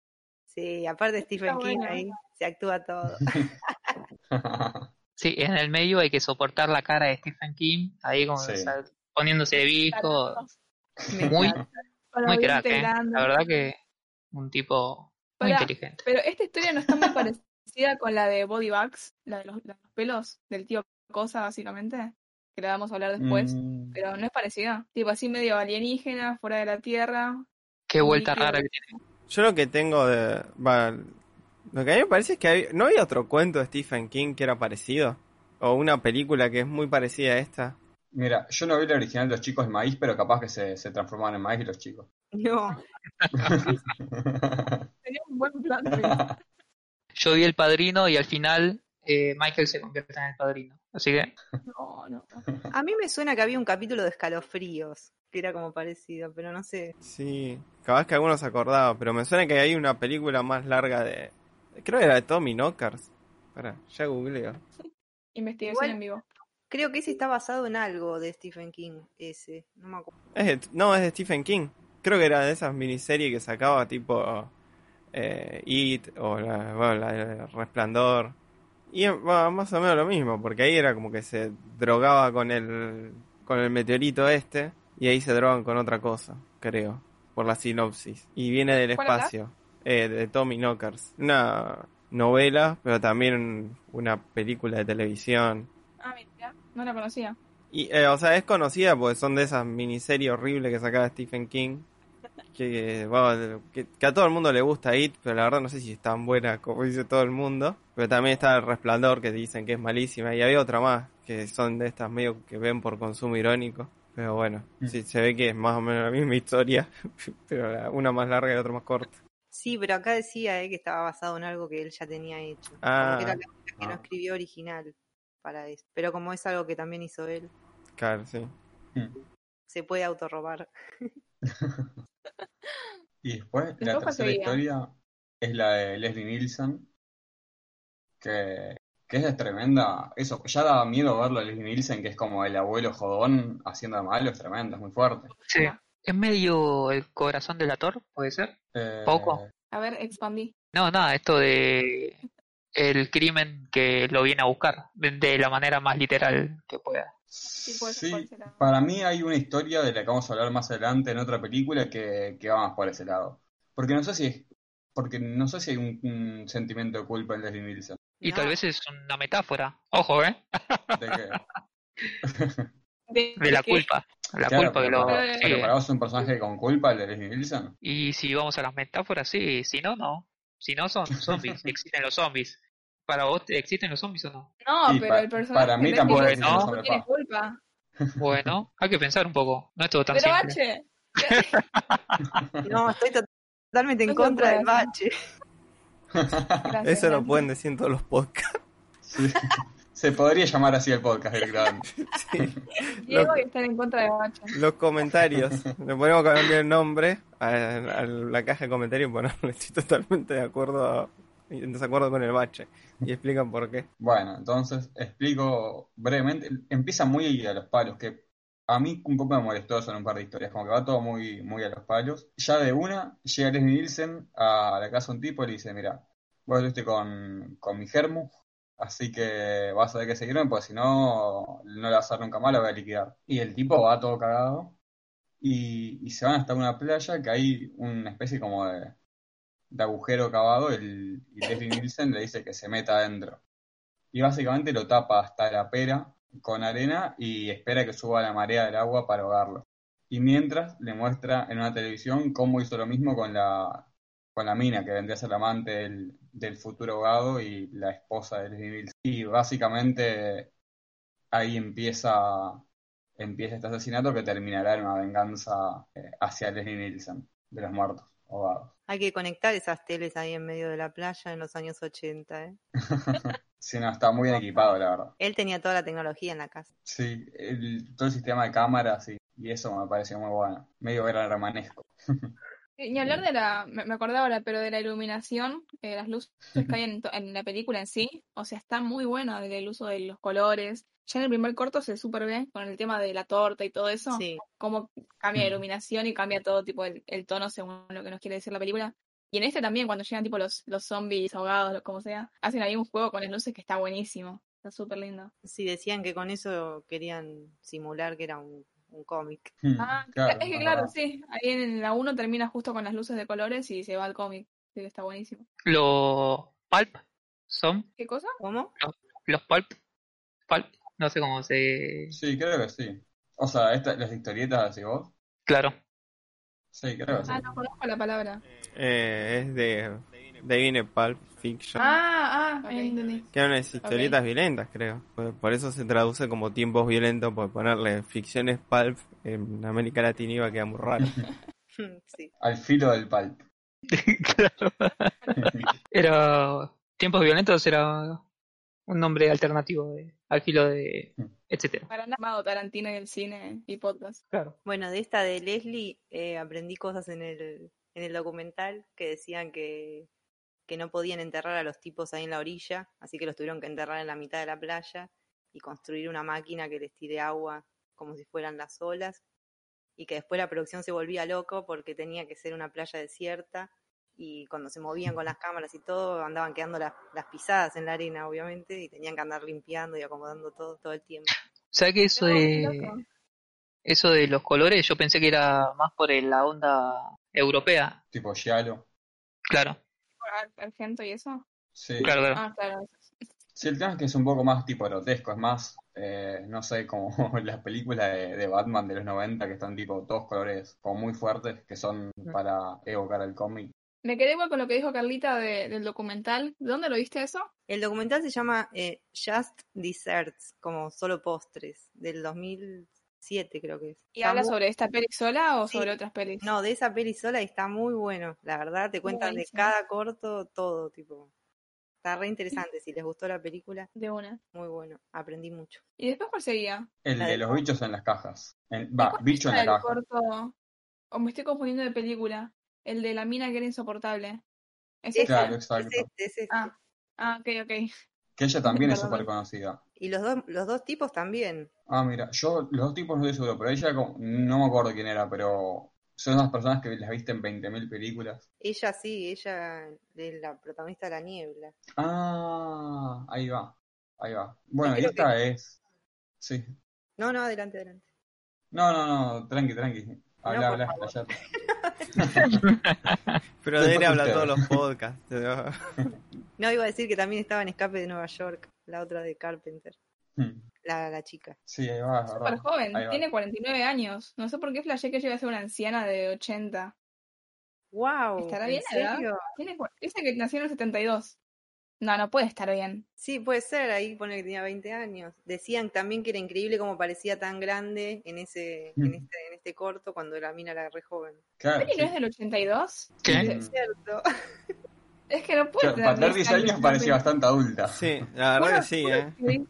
Sí, aparte Stephen Está King bueno. ahí se actúa todo. [LAUGHS] sí, en el medio hay que soportar la cara de Stephen King, ahí como Sí. o sea, poniéndose de visco, Me Muy- muy crack, ¿eh? La verdad que un tipo muy inteligente. Pero esta historia no está muy parecida con la de Body Bags, la de los, la de los pelos del tío Cosa, básicamente, que la vamos a hablar después. Mm, Pero no es parecida. Tipo así medio alienígena, fuera de la Tierra. Qué vuelta rara que tiene. Yo lo que tengo de... lo que a mí me parece es que hay- no había otro cuento de Stephen King que era parecido. O una película que es muy parecida a esta. Mira, yo no vi la original de los chicos de maíz, pero capaz que se, se transformaban en maíz y los chicos. No, [LAUGHS] Tenía un buen plan. [LAUGHS] Yo vi el padrino y al final eh, Michael se convierte en el padrino. Así que No, no. a mí me suena que había un capítulo de escalofríos, que era como parecido, pero no sé. Sí, capaz que algunos se acordaba, pero me suena que hay una película más larga de... Creo que era de Tommy Knockers. Espera, ya googleo. Investigación Igual- en vivo. Creo que ese está basado en algo de Stephen King, ese. No me acuerdo. Es de- no, es de Stephen King. Creo que era de esas miniseries que sacaba tipo eh, It o la, bueno, la de Resplandor. Y más o menos lo mismo, porque ahí era como que se drogaba con el, con el meteorito este y ahí se drogan con otra cosa, creo, por la sinopsis. Y viene del espacio, eh, de Tommy Knockers. Una novela, pero también una película de televisión. Ah, mira, no la conocía. Y, eh, o sea, es conocida porque son de esas miniseries horribles que sacaba Stephen King. [LAUGHS] Que, bueno, que, que a todo el mundo le gusta It, pero la verdad no sé si es tan buena como dice todo el mundo. Pero también está El Resplandor, que dicen que es malísima. Y había otra más, que son de estas medio que ven por consumo irónico. Pero bueno, Mm. sí, se ve que es más o menos la misma historia, [LAUGHS] pero una más larga y la otra más corta. Sí, pero acá decía eh, que estaba basado en algo que él ya tenía hecho. Ah. Era la única que no Ah. escribió original para eso. Pero como es algo que también hizo él, Claro, sí. Mm. se puede autorrobar. [LAUGHS] Y después, la Después, ¿cuál tercera historia es la de Leslie Nielsen, que, que es tremenda. Eso, ya da miedo verlo a Leslie Nielsen, que es como el abuelo jodón haciendo de malo, es tremendo, es muy fuerte. Sí. Es medio el corazón del actor, puede ser. Eh, Poco. A ver, expandí. No, nada, esto de el crimen que lo viene a buscar, de, la manera más literal que pueda. puede ser, Sí, para mí hay una historia de la que vamos a hablar más adelante en otra película que, que va más por ese lado. Porque no sé si es, porque no sé si hay un, un sentimiento de culpa en Leslie Nielsen. Y No. tal vez es una metáfora. Ojo, ¿eh? De [LAUGHS] De, De la culpa. La Claro, culpa que pero lo... para, sí. pero para vos es un personaje con culpa el de Leslie Nielsen. Y si vamos a las metáforas, sí. Si no, no. Si no, son zombies. [LAUGHS] Existen los zombies. ¿Para vos existen los zombies o no? No, pero pa- el personaje para mí de tampoco no, tiene culpa. [LAUGHS] Bueno, hay que pensar un poco. No es todo tan Pero simple. Bache, No, estoy totalmente en contra del bache. Gracias, Eso lo pueden decir en todos los podcasts. Sí. Se podría llamar así el podcast directamente. [LAUGHS] Diego y estar en contra de Bache. Los comentarios. Le ponemos cambiar el nombre a, a la caja de comentarios y ponerle [LAUGHS] estoy totalmente de acuerdo en desacuerdo con el bache. Y explican por qué. Bueno, entonces explico brevemente. Empieza muy a los palos, que a mí un poco me molestó eso en un par de historias, como que va todo muy, muy a los palos. Ya de una, llega Leslie Nielsen a la casa de un tipo y le dice, mira, vos estuviste con, con mi germu, así que vas a tener que seguirme, porque si no, no le vas a dar nunca más, la voy a liquidar. Y el tipo va todo cagado y, y se van hasta una playa que hay una especie como de, de agujero cavado el, y Leslie Nielsen le dice que se meta adentro. Y básicamente lo tapa hasta la pera con arena y espera que suba la marea del agua para ahogarlo. Y mientras le muestra en una televisión cómo hizo lo mismo con la, con la mina, que vendría a ser la amante del, del futuro ahogado y la esposa de Leslie Nielsen. Y básicamente ahí empieza, empieza este asesinato que terminará en una venganza eh, hacia Leslie Nielsen, de los muertos ahogados. Hay que conectar esas teles ahí en medio de la playa en los años 80. ¿eh? [LAUGHS] Sí, no, está muy bien equipado, la verdad. Él tenía toda la tecnología en la casa. Sí, el- todo el sistema de cámaras y, y eso me pareció muy bueno. Medio gran remanesco. [LAUGHS] Y Ni hablar de la, me acordé ahora, pero de la iluminación, eh, las luces que hay en, en la película en sí, o sea, está muy bueno el uso de los colores. Ya en el primer corto se súper ve con el tema de la torta y todo eso, Sí, cómo cambia la Mm. iluminación y cambia todo tipo el, el tono según lo que nos quiere decir la película. Y en este también, cuando llegan tipo los, los zombies ahogados, como sea, hacen ahí un juego con las luces que está buenísimo. Está súper lindo. sí, decían que con eso querían simular que era un, un cómic. Ah, Claro, es que claro, verdad. sí. Ahí en la 1 termina justo con las luces de colores y se va al cómic. Sí, que está buenísimo. Los pulp son ¿Qué cosa? ¿Cómo? los pulp. Pulp. No sé cómo se. Sí, creo que sí. O sea, esta- las historietas, decís vos. Claro. Sí, creo que sí. Ah, no conozco la palabra. Eh, es de, de Pulp Fiction. Ah, ah, entendí. Que eran unas historietas violentas, creo. Por, por eso se traduce como tiempos violentos, por ponerle ficciones pulp en América Latina iba a quedar muy raro. [LAUGHS] [LAUGHS] sí. Al filo del pulp. [LAUGHS] claro. Era. Tiempos violentos era un nombre alternativo de, al filo de. etcétera. Para nada Tarantino y el cine y podcast. Claro. Bueno, de esta de Leslie eh, aprendí cosas en el, en el documental que decían que, que no podían enterrar a los tipos ahí en la orilla, así que los tuvieron que enterrar en la mitad de la playa y construir una máquina que les tire agua como si fueran las olas y que después la producción se volvía loco porque tenía que ser una playa desierta y cuando se movían con las cámaras y todo andaban quedando las, las pisadas en la arena obviamente y tenían que andar limpiando y acomodando todo todo el tiempo. ¿Sabes que eso de. Eso de los colores, yo pensé que era más por el- la onda europea. Tipo Giallo. Claro, Ar- Argento y eso. Sí. claro, claro. Ah, claro. Sí, el tema es que es un poco más tipo grotesco. Es más, eh, no sé, como [LAUGHS] las películas de, de Batman de los 90 que están tipo todos colores como muy fuertes que son para evocar el cómic. Me quedé igual con lo que dijo Carlita de- del documental. ¿De dónde lo viste eso? El documental se llama eh, Just Desserts, como solo postres, del 2007 creo que es. ¿Y Está habla muy- sobre esta peli sola o Sí. sobre otras pelis? No, de esa peli sola y está muy bueno, la verdad, te cuentan de cada corto todo, tipo. Está re interesante, si les gustó la película, De una. muy bueno, aprendí mucho. ¿Y después cuál seguía? El de de- los bichos en las cajas. En- ¿Y Va, bicho en la caja. corto? o me estoy confundiendo de película. El de la mina que era insoportable. ¿Es Ese. ese? Claro, Es exacto. este, es este. Ah, ah, ok, ok. Que ella también es súper conocida. Y los dos, los dos tipos también. Ah, mira, yo los dos tipos no estoy seguro, pero ella como- no me acuerdo quién era, pero son las personas que las viste en 20.000 películas. Ella sí, ella es la protagonista de La Niebla. Ah, ahí va, ahí va. Bueno, y esta es... Sí. No, no, adelante, adelante. No, no, no, tranqui, tranqui. Habla, No, habla, callate. [LAUGHS] Pero de él habla todos los podcasts. [LAUGHS] No, iba a decir que también estaba en Escape de Nueva York, la otra de Carpenter, Hmm. la, la chica. Sí, ahí va, es Súper joven, Ahí va. tiene 49 años. No sé por qué flashé que llega a ser una anciana de 80. ¡Wow! ¿Estará ¿En bien edad? serio? Tiene, dice que nació en el 72. No, no puede estar bien. Sí, puede ser, ahí pone que tenía 20 años. Decían también que era increíble cómo parecía tan grande en ese, Mm. en este, en este corto cuando la mina era re joven. Claro, ¿Peli sí. no es del 82? ¿Qué? Es cierto. [LAUGHS] Es que no puede para tener 10 años parecía bastante adulta. Sí, la verdad que sí, ¿eh?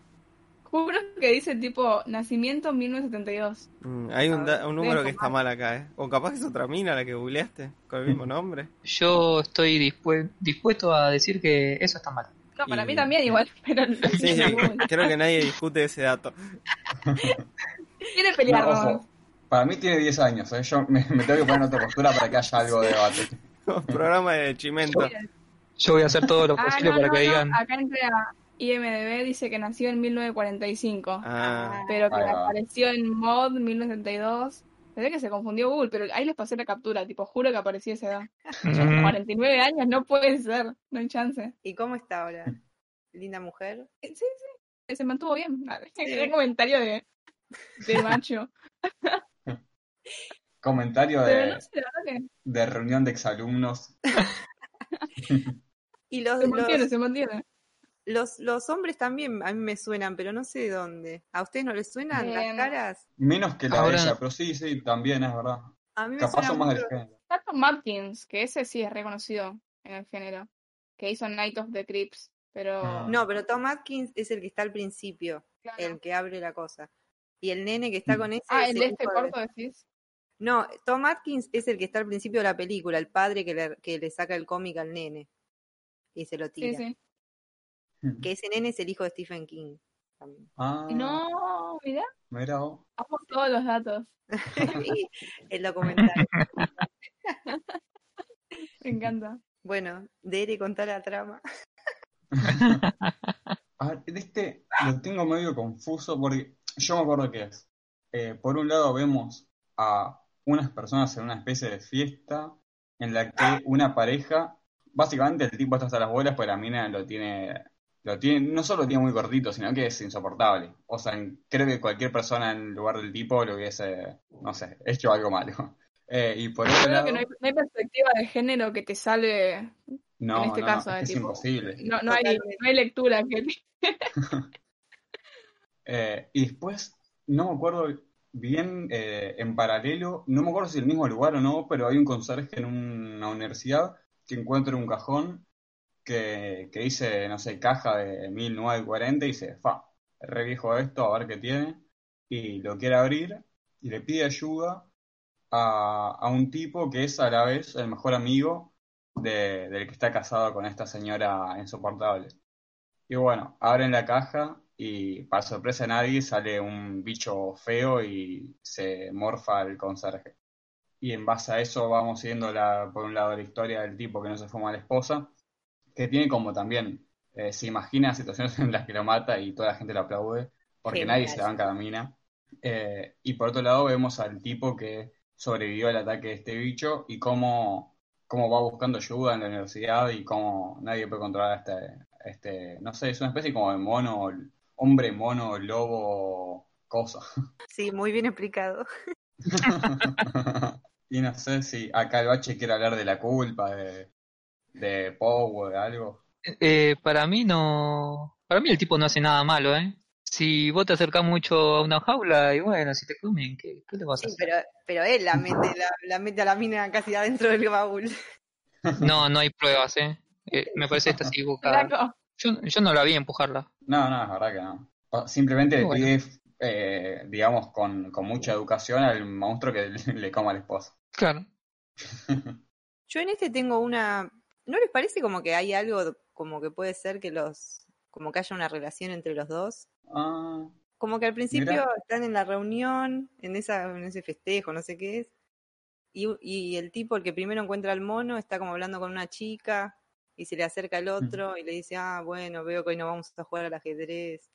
Juro que dice tipo nacimiento 1972. Mm, Hay un, da- un número que está mal acá, ¿eh? O capaz que es otra mina la que googleaste, con el mismo nombre. Yo estoy dispue- dispuesto a decir que eso está mal. No, para Y- mí también igual, pero no Sí, sí, creo que nadie discute ese dato. [LAUGHS] Quiere pelear, No, para mí tiene 10 años, ¿eh? yo me, me tengo que poner en otra postura para que haya algo de debate. [LAUGHS] Programa de Chimento. Yo voy a hacer todo lo Ah, posible no, para no, que no, digan. Acá entré a IMDB, dice que nació en 1945, Ah, pero que apareció en mod 1972. Pensé que se confundió Google, pero ahí les pasé la captura, tipo, juro que apareció esa edad. Mm, 49 años, no puede ser, no hay chance. ¿Y cómo está ahora? Linda mujer. Eh, Sí, sí, se mantuvo bien. [LAUGHS] Un comentario de, de macho. [LAUGHS] Comentario de, no sé, reunión de exalumnos. [LAUGHS] Y los, se mantiene, los, se mantiene. los, los hombres también a mí me suenan, pero no sé de dónde. ¿A ustedes no les suenan Eh, las caras? Menos que la Ahora- de ella, pero sí, sí, también es verdad. A mí me Capaz suena son más del género. Está Tom Matkins, que ese sí es reconocido en el género. Que hizo Night of the Crips, pero... Ah. No, pero Tom Atkins es el que está al principio, Claro. el que abre la cosa. Y el nene que está Mm. con ese Ah, es el de este corto decís. No, Tom Atkins es el que está al principio de la película, el padre que le, que le saca el cómic al nene y se lo Sí, tira. sí. Que ese nene es el hijo de Stephen King. también. Ah, No, mira, mira todos los datos. [LAUGHS] el documental. [LAUGHS] Me encanta. Bueno, Dere, contar la trama. A ver, de este lo tengo medio confuso porque yo me acuerdo que es. eh, por un lado vemos a unas personas en una especie de fiesta en la que una pareja, básicamente el tipo está hasta las bolas, pues la mina lo tiene, lo tiene, no solo lo tiene muy cortito, sino que es insoportable. O sea, creo que cualquier persona en lugar del tipo lo hubiese, no sé, hecho algo malo. [LAUGHS] Eh, y por Yo otro creo lado, que no hay, no hay perspectiva de género que te salve. no, en este no, caso, no, es que es tipo, imposible. No, no, hay, no hay lectura que. [LAUGHS] Eh, y después, no me acuerdo bien, eh, en paralelo, no me acuerdo si es el mismo lugar o no, pero hay un conserje en una universidad que encuentra un cajón que, que dice, no sé, caja de 1940 y dice, fa, re viejo esto, a ver qué tiene, y lo quiere abrir y le pide ayuda a, a un tipo que es a la vez el mejor amigo de- del que está casado con esta señora insoportable. Y bueno, abren la caja y para sorpresa de nadie sale un bicho feo y se morfa al conserje. Y en base a eso vamos siguiendo la, por un lado la historia del tipo que no se fuma a la esposa, que tiene como también, eh, se imagina situaciones [LAUGHS] en las que lo mata y toda la gente lo aplaude, porque Genial. nadie se la banca la mina. Eh, y por otro lado vemos al tipo que sobrevivió al ataque de este bicho y cómo, cómo va buscando ayuda en la universidad y cómo nadie puede controlar a este, este, no sé, es una especie como de mono, hombre mono, lobo, cosa. [LAUGHS] Sí, muy bien explicado. [LAUGHS] y no sé si acá el bache quiere hablar de la culpa, de, de Poe, de algo. Eh, para mí no. Para mí el tipo no hace nada malo, ¿eh? Si vos te acercás mucho a una jaula y bueno, si te comen, ¿qué, qué le vas a Sí, hacer? pero, pero él la mete, la, la mete a la mina casi adentro del baúl. No, no hay pruebas, ¿eh? Eh, me parece esta equivocada. [LAUGHS] Flaco. Yo, yo no la vi empujarla. No, no, es verdad que no. Simplemente le Bueno. pide eh, digamos, con, con mucha educación al monstruo que le, le coma al esposo. Claro. [LAUGHS] Yo en este tengo una... ¿No les parece como que hay algo como que puede ser que los... como que haya una relación entre los dos? Ah, Como que al principio Mira. están en la reunión, en esa, en ese festejo, no sé qué es, y, y el tipo, el que primero encuentra al mono, está como hablando con una chica y se le acerca el otro y le dice, ah, bueno, veo que hoy no vamos a jugar al ajedrez.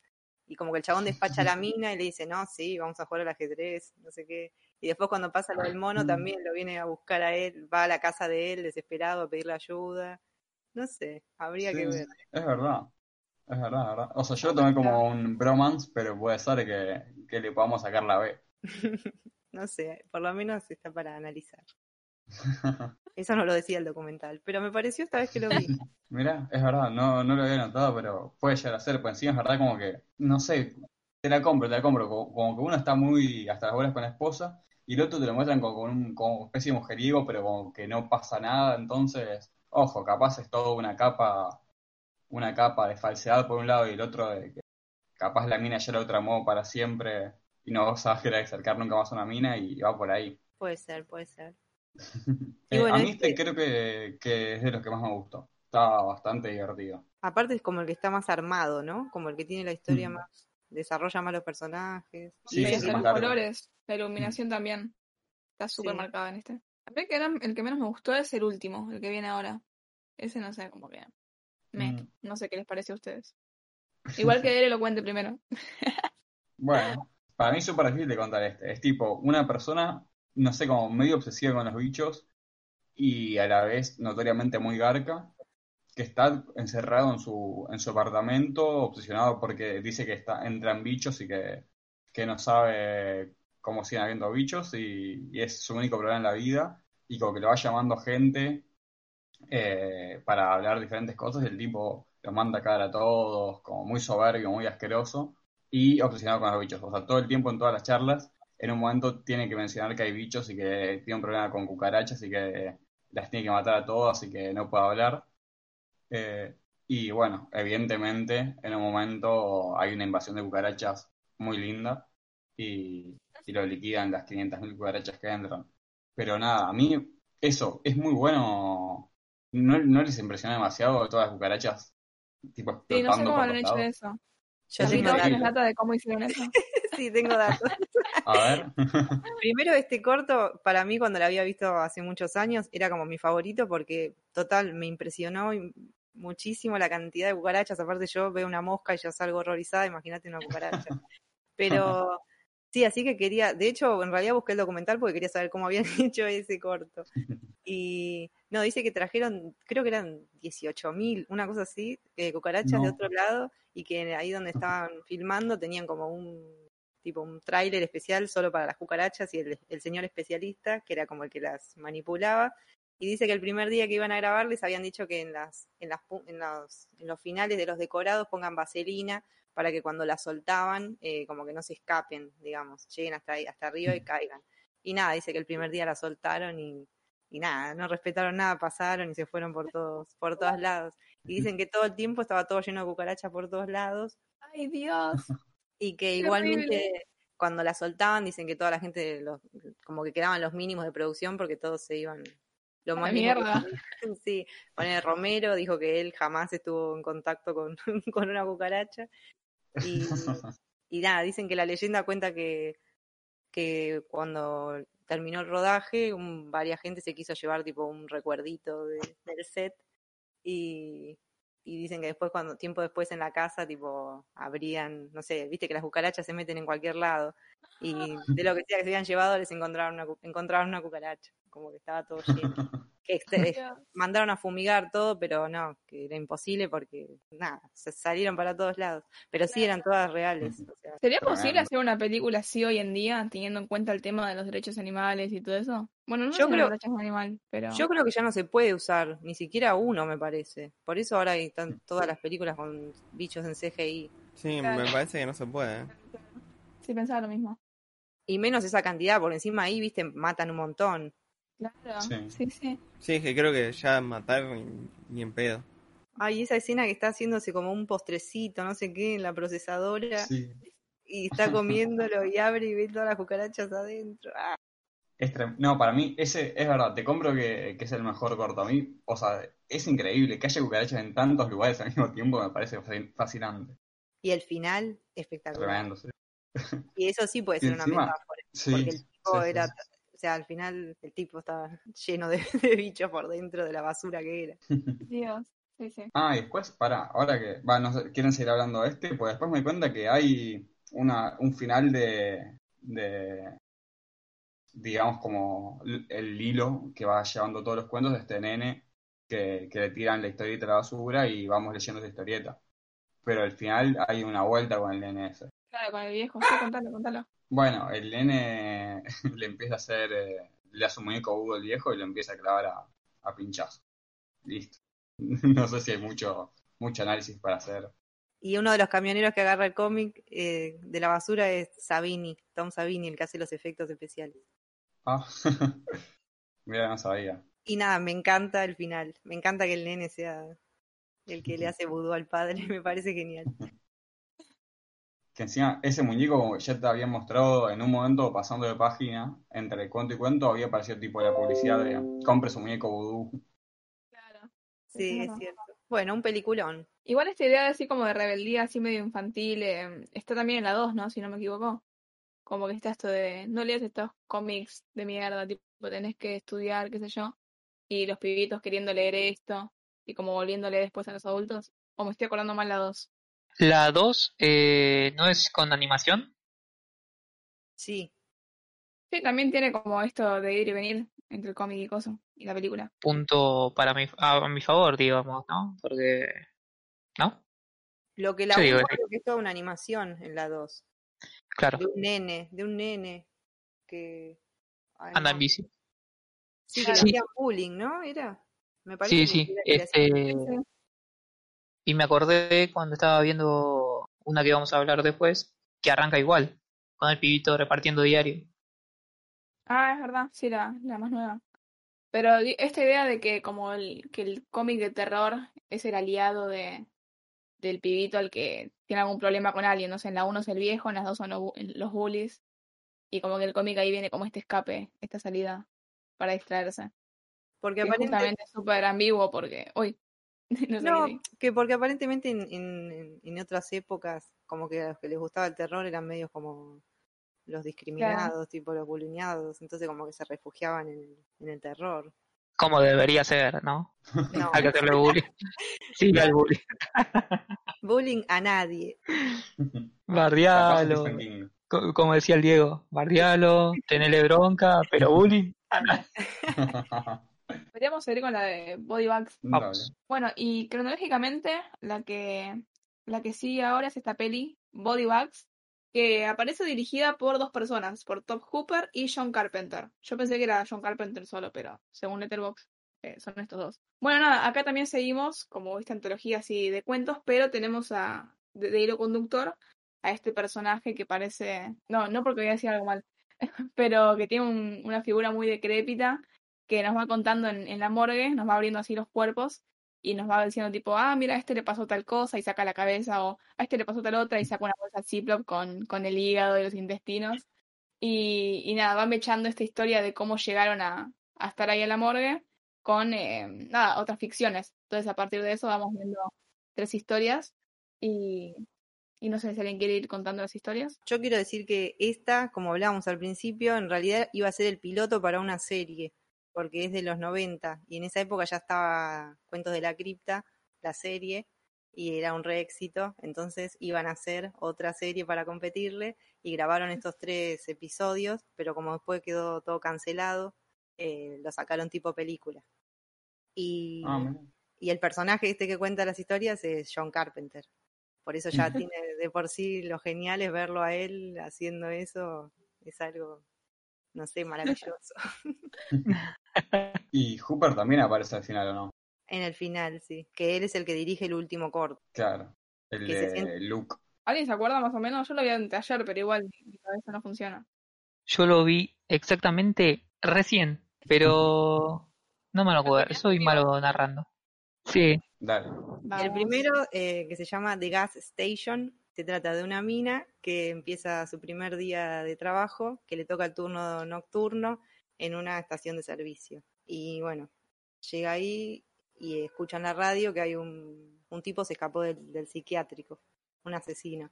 Y como que el chabón [LAUGHS] despacha a la mina y le dice, no, sí, vamos a jugar al ajedrez, no sé qué. Y después cuando pasa lo del mono también lo viene a buscar a él, va a la casa de él desesperado a pedirle ayuda. No sé, habría que ver. es verdad. Es verdad, es verdad. O sea, yo lo tomé como un bromance, pero puede ser que, que le podamos sacar la B. [LAUGHS] No sé, por lo menos está para analizar. [LAUGHS] Eso no lo decía el documental, pero me pareció esta vez que lo vi. [LAUGHS] Mira, es verdad, no, no lo había notado, pero puede llegar a ser, pues encima es verdad como que, no sé, te la compro, te la compro, como, como que uno está muy hasta las bolas con la esposa y el otro te lo muestran como, con un como especie de mujeriego, pero como que no pasa nada, entonces, ojo, capaz es todo una capa, una capa de falsedad por un lado y el otro de que capaz la mina ya lo tramó para siempre y no vas a querer acercar nunca más a una mina y va por ahí. Puede ser, puede ser. Eh, bueno, a mí este- este creo que, que es de los que más me gustó. Está bastante divertido. Aparte es como el que está más armado, ¿no? Como el que tiene la historia Mm. más, desarrolla más los personajes. Sí, Sí, los colores, la iluminación también. Está súper Sí. marcada en este. A mí el que, era- el que menos me gustó es el último, el que viene ahora. Ese no sé, como que... Me, Mm. no sé qué les parece a ustedes. Igual que [LAUGHS] Dere lo cuente primero. Bueno, para mí es súper difícil de contar este. Es tipo una persona, no sé, como medio obsesiva con los bichos y a la vez notoriamente muy garca, que está encerrado en su, en su apartamento, obsesionado porque dice que está, entran bichos y que, que no sabe cómo siguen habiendo bichos y, y es su único problema en la vida y como que le va llamando gente eh, para hablar diferentes cosas y el tipo los manda a cagar a todos, como muy soberbio, muy asqueroso y obsesionado con los bichos. O sea, todo el tiempo en todas las charlas, en un momento tiene que mencionar que hay bichos y que tiene un problema con cucarachas y que las tiene que matar a todas y que no puede hablar. Eh, y bueno, evidentemente en un momento hay una invasión de cucarachas muy linda y, y lo liquidan las 500.000 cucarachas que entran. Pero nada, a mí eso es muy bueno. ¿No, no les impresiona demasiado todas las cucarachas tipo Sí, no sé cómo han hecho eso. Yo tengo datos. tienes datos. data de cómo hicieron eso. [LAUGHS] Sí, tengo datos. A ver. [LAUGHS] Primero, este corto, para mí, cuando lo había visto hace muchos años, era como mi favorito porque, total, me impresionó muchísimo la cantidad de cucarachas. Aparte, yo veo una mosca y yo salgo horrorizada, imagínate una cucaracha. [LAUGHS] Pero, sí, así que quería, de hecho, en realidad busqué el documental porque quería saber cómo habían [LAUGHS] hecho ese corto. Y, no, dice que trajeron, creo que eran 18.000, una cosa así, eh, cucarachas No. de otro lado y que ahí donde estaban filmando tenían como un tipo un tráiler especial solo para las cucarachas y el, el señor especialista, que era como el que las manipulaba, y dice que el primer día que iban a grabar les habían dicho que en las, en las en los, en los finales de los decorados pongan vaselina para que cuando las soltaban, eh, como que no se escapen, digamos, lleguen hasta ahí, hasta arriba y caigan. Y nada, dice que el primer día la soltaron y, y nada, no respetaron nada, pasaron y se fueron por todos, por todos [LAUGHS] lados. Y dicen que todo el tiempo estaba todo lleno de cucarachas por todos lados Ay, Dios. y que igualmente cuando la soltaban dicen que toda la gente los- como que quedaban los mínimos de producción porque todos se iban lo la más que mierda. [LAUGHS] sí Ponele, Romero dijo que él jamás estuvo en contacto con, [LAUGHS] con una cucaracha y, [LAUGHS] y nada dicen que la leyenda cuenta que que cuando terminó el rodaje un, varias gente se quiso llevar tipo un recuerdito de- del set. Y, y dicen que después cuando tiempo después en la casa tipo abrían no sé viste que las cucarachas se meten en cualquier lado. Y de lo que sea que se habían llevado les encontraron una, encontraron una cucaracha como que estaba todo lleno [LAUGHS] que este- [LAUGHS] mandaron a fumigar todo pero no que era imposible porque nada se salieron para todos lados pero sí eran todas reales o sea, ¿Sería posible hacer una película así hoy en día, teniendo en cuenta el tema de los derechos animales y todo eso? Bueno, no Yo creo- los derechos animales, pero... Yo creo que ya no se puede usar, ni siquiera uno me parece. Por eso ahora hay tan- todas las películas con bichos en CGI. Sí, Claro. me parece que no se puede. ¿eh? Sí, pensaba lo mismo. Y menos esa cantidad, porque encima ahí, viste, matan un montón. Claro. Sí. Sí, sí. Sí, es que creo que ya matar ni, ni en pedo. Ay, esa escena que está haciéndose como un postrecito, no sé qué, en la procesadora. Sí. y está comiéndolo y abre y ve todas las cucarachas adentro. Ah, no, para mí, ese es verdad, te compro que, que es el mejor corto. A mí, o sea, es increíble que haya cucarachas en tantos lugares al mismo tiempo, me parece fascin- fascinante. Y el final, espectacular. Tremendo, sí. Y eso sí puede [LAUGHS] Y ser una metáfora. Sí, porque el tipo sí, era, sea, al final el tipo estaba [LAUGHS] lleno de, [LAUGHS] de bichos por dentro de la basura que era. [LAUGHS] Dios. Sí, sí. Ah, y después, para, ahora que, va, no sé, quieren seguir hablando de este, pues después me di cuenta que hay una, un final de, de, digamos, como el hilo que va llevando todos los cuentos de este nene que, que le tiran la historieta a la basura y vamos leyendo esa historieta. Pero al final hay una vuelta con el nene ese. Claro, con el viejo. Sí, contalo, contalo. Bueno, el nene [LAUGHS] le empieza a hacer, eh, le hace un muñeco Hugo el viejo y lo empieza a clavar a, a pinchazo. Listo. [LAUGHS] No sé si hay mucho, mucho análisis para hacer. Y uno de los camioneros que agarra el cómic eh, de la basura es Sabini, Tom Sabini, el que hace los efectos especiales. Ah, [LAUGHS] mira, no sabía. Y nada, me encanta el final. Me encanta que el nene sea el que le hace vudú al padre. Me parece genial. Que encima ese muñeco, como ya te había mostrado en un momento pasando de página, entre cuento y cuento, había aparecido tipo la publicidad de compre su muñeco vudú. Claro. Sí, es cierto. Bueno, un peliculón. Igual esta idea así como de rebeldía, así medio infantil, eh, está también en la 2, ¿no? Si no me equivoco. Como que está esto de, no leas estos cómics de mierda, tipo, tenés que estudiar, qué sé yo. Y los pibitos queriendo leer esto, y como volviéndole después a los adultos. O me estoy acordando mal la 2. La 2 eh, no es con animación. Sí. Sí, también tiene como esto de ir y venir entre el cómic y coso, y la película. Punto para mi, a, mi favor, digamos, ¿no? Porque. ¿No? Lo que la Sí, uno digo, creo que es toda una animación en la 2. Claro, De un nene, de un nene que... ay, anda no. en bici. Sí, que le Sí. hacían bullying, ¿no? Era. Me parece Sí, que sí. que Este, y me acordé cuando estaba viendo una que vamos a hablar después, que arranca igual, con el pibito repartiendo diario. Ah, es verdad, sí, la, la más nueva. Pero esta idea de que como el, que el cómic de terror es el aliado de, del pibito al que tiene algún problema con alguien, no sé, en la uno es el viejo, en las dos son los, bu- los bullies, y como que el cómic ahí viene como este escape, esta salida para distraerse. Porque Que es aparentemente... justamente súper ambiguo porque, uy, [LAUGHS] no que porque aparentemente en, en, en otras épocas, como que a los que les gustaba el terror eran medios como los discriminados, tipo los bulineados, entonces como que se refugiaban en el, en el terror. Como debería ser, ¿no? No, Hay que hacerle bullying. [LAUGHS] Sí, al bullying. [LAUGHS] bullying a nadie. Bardialo. Como decía el Diego, bardialo, tenele bronca, pero bullying. Podríamos seguir con la de Body Bags. Vamos. Bueno, y cronológicamente, la que, la que sigue ahora es esta peli, Body Bags, que aparece dirigida por dos personas, por Top Hooper y John Carpenter. Yo pensé que era John Carpenter solo, pero según Letterboxd eh, son estos dos. Bueno, nada, acá también seguimos como esta antología así de cuentos, pero tenemos a, de, de hilo conductor a este personaje que parece, no, no porque voy a decir algo mal, [LAUGHS] pero que tiene un- una figura muy decrépita que nos va contando en, la morgue, nos va abriendo así los cuerpos y nos va diciendo tipo, ah, mira, a este le pasó tal cosa y saca la cabeza, o a este le pasó tal otra y saca una bolsa Ziploc con, con el hígado y los intestinos. Y, nada, van echando esta historia de cómo llegaron a, a estar ahí en la morgue con, eh, nada, otras ficciones. Entonces, a partir de eso vamos viendo tres historias y, y no sé si alguien quiere ir contando las historias. Yo quiero decir que esta, como hablábamos al principio, en realidad iba a ser el piloto para una serie, porque es de los 90 y en esa época ya estaba Cuentos de la Cripta, la serie, y era un re éxito, entonces iban a hacer otra serie para competirle y grabaron estos tres episodios, pero como después quedó todo cancelado, eh, lo sacaron tipo película. Y, Ah, y el personaje este que cuenta las historias es John Carpenter. Por eso ya [LAUGHS] tiene de por sí lo genial es verlo a él haciendo eso, es algo, no sé, maravilloso. [LAUGHS] Y Hooper también aparece al final, ¿o no? en el final, sí. Que él es el que dirige el último corto. Claro. El Que de siente- Luke. ¿Alguien se acuerda más o menos? Yo lo vi antes ayer, pero igual mi cabeza no funciona. Yo lo vi exactamente recién, pero no me lo acuerdo. Soy malo narrando. Sí, Dale. Vamos. El primero, eh, que se llama The Gas Station, Se trata de una mina que empieza su primer día de trabajo, que le toca el turno nocturno en una estación de servicio. Y bueno, llega ahí y escucha en la radio que hay un, un tipo se escapó del, del psiquiátrico, un asesino.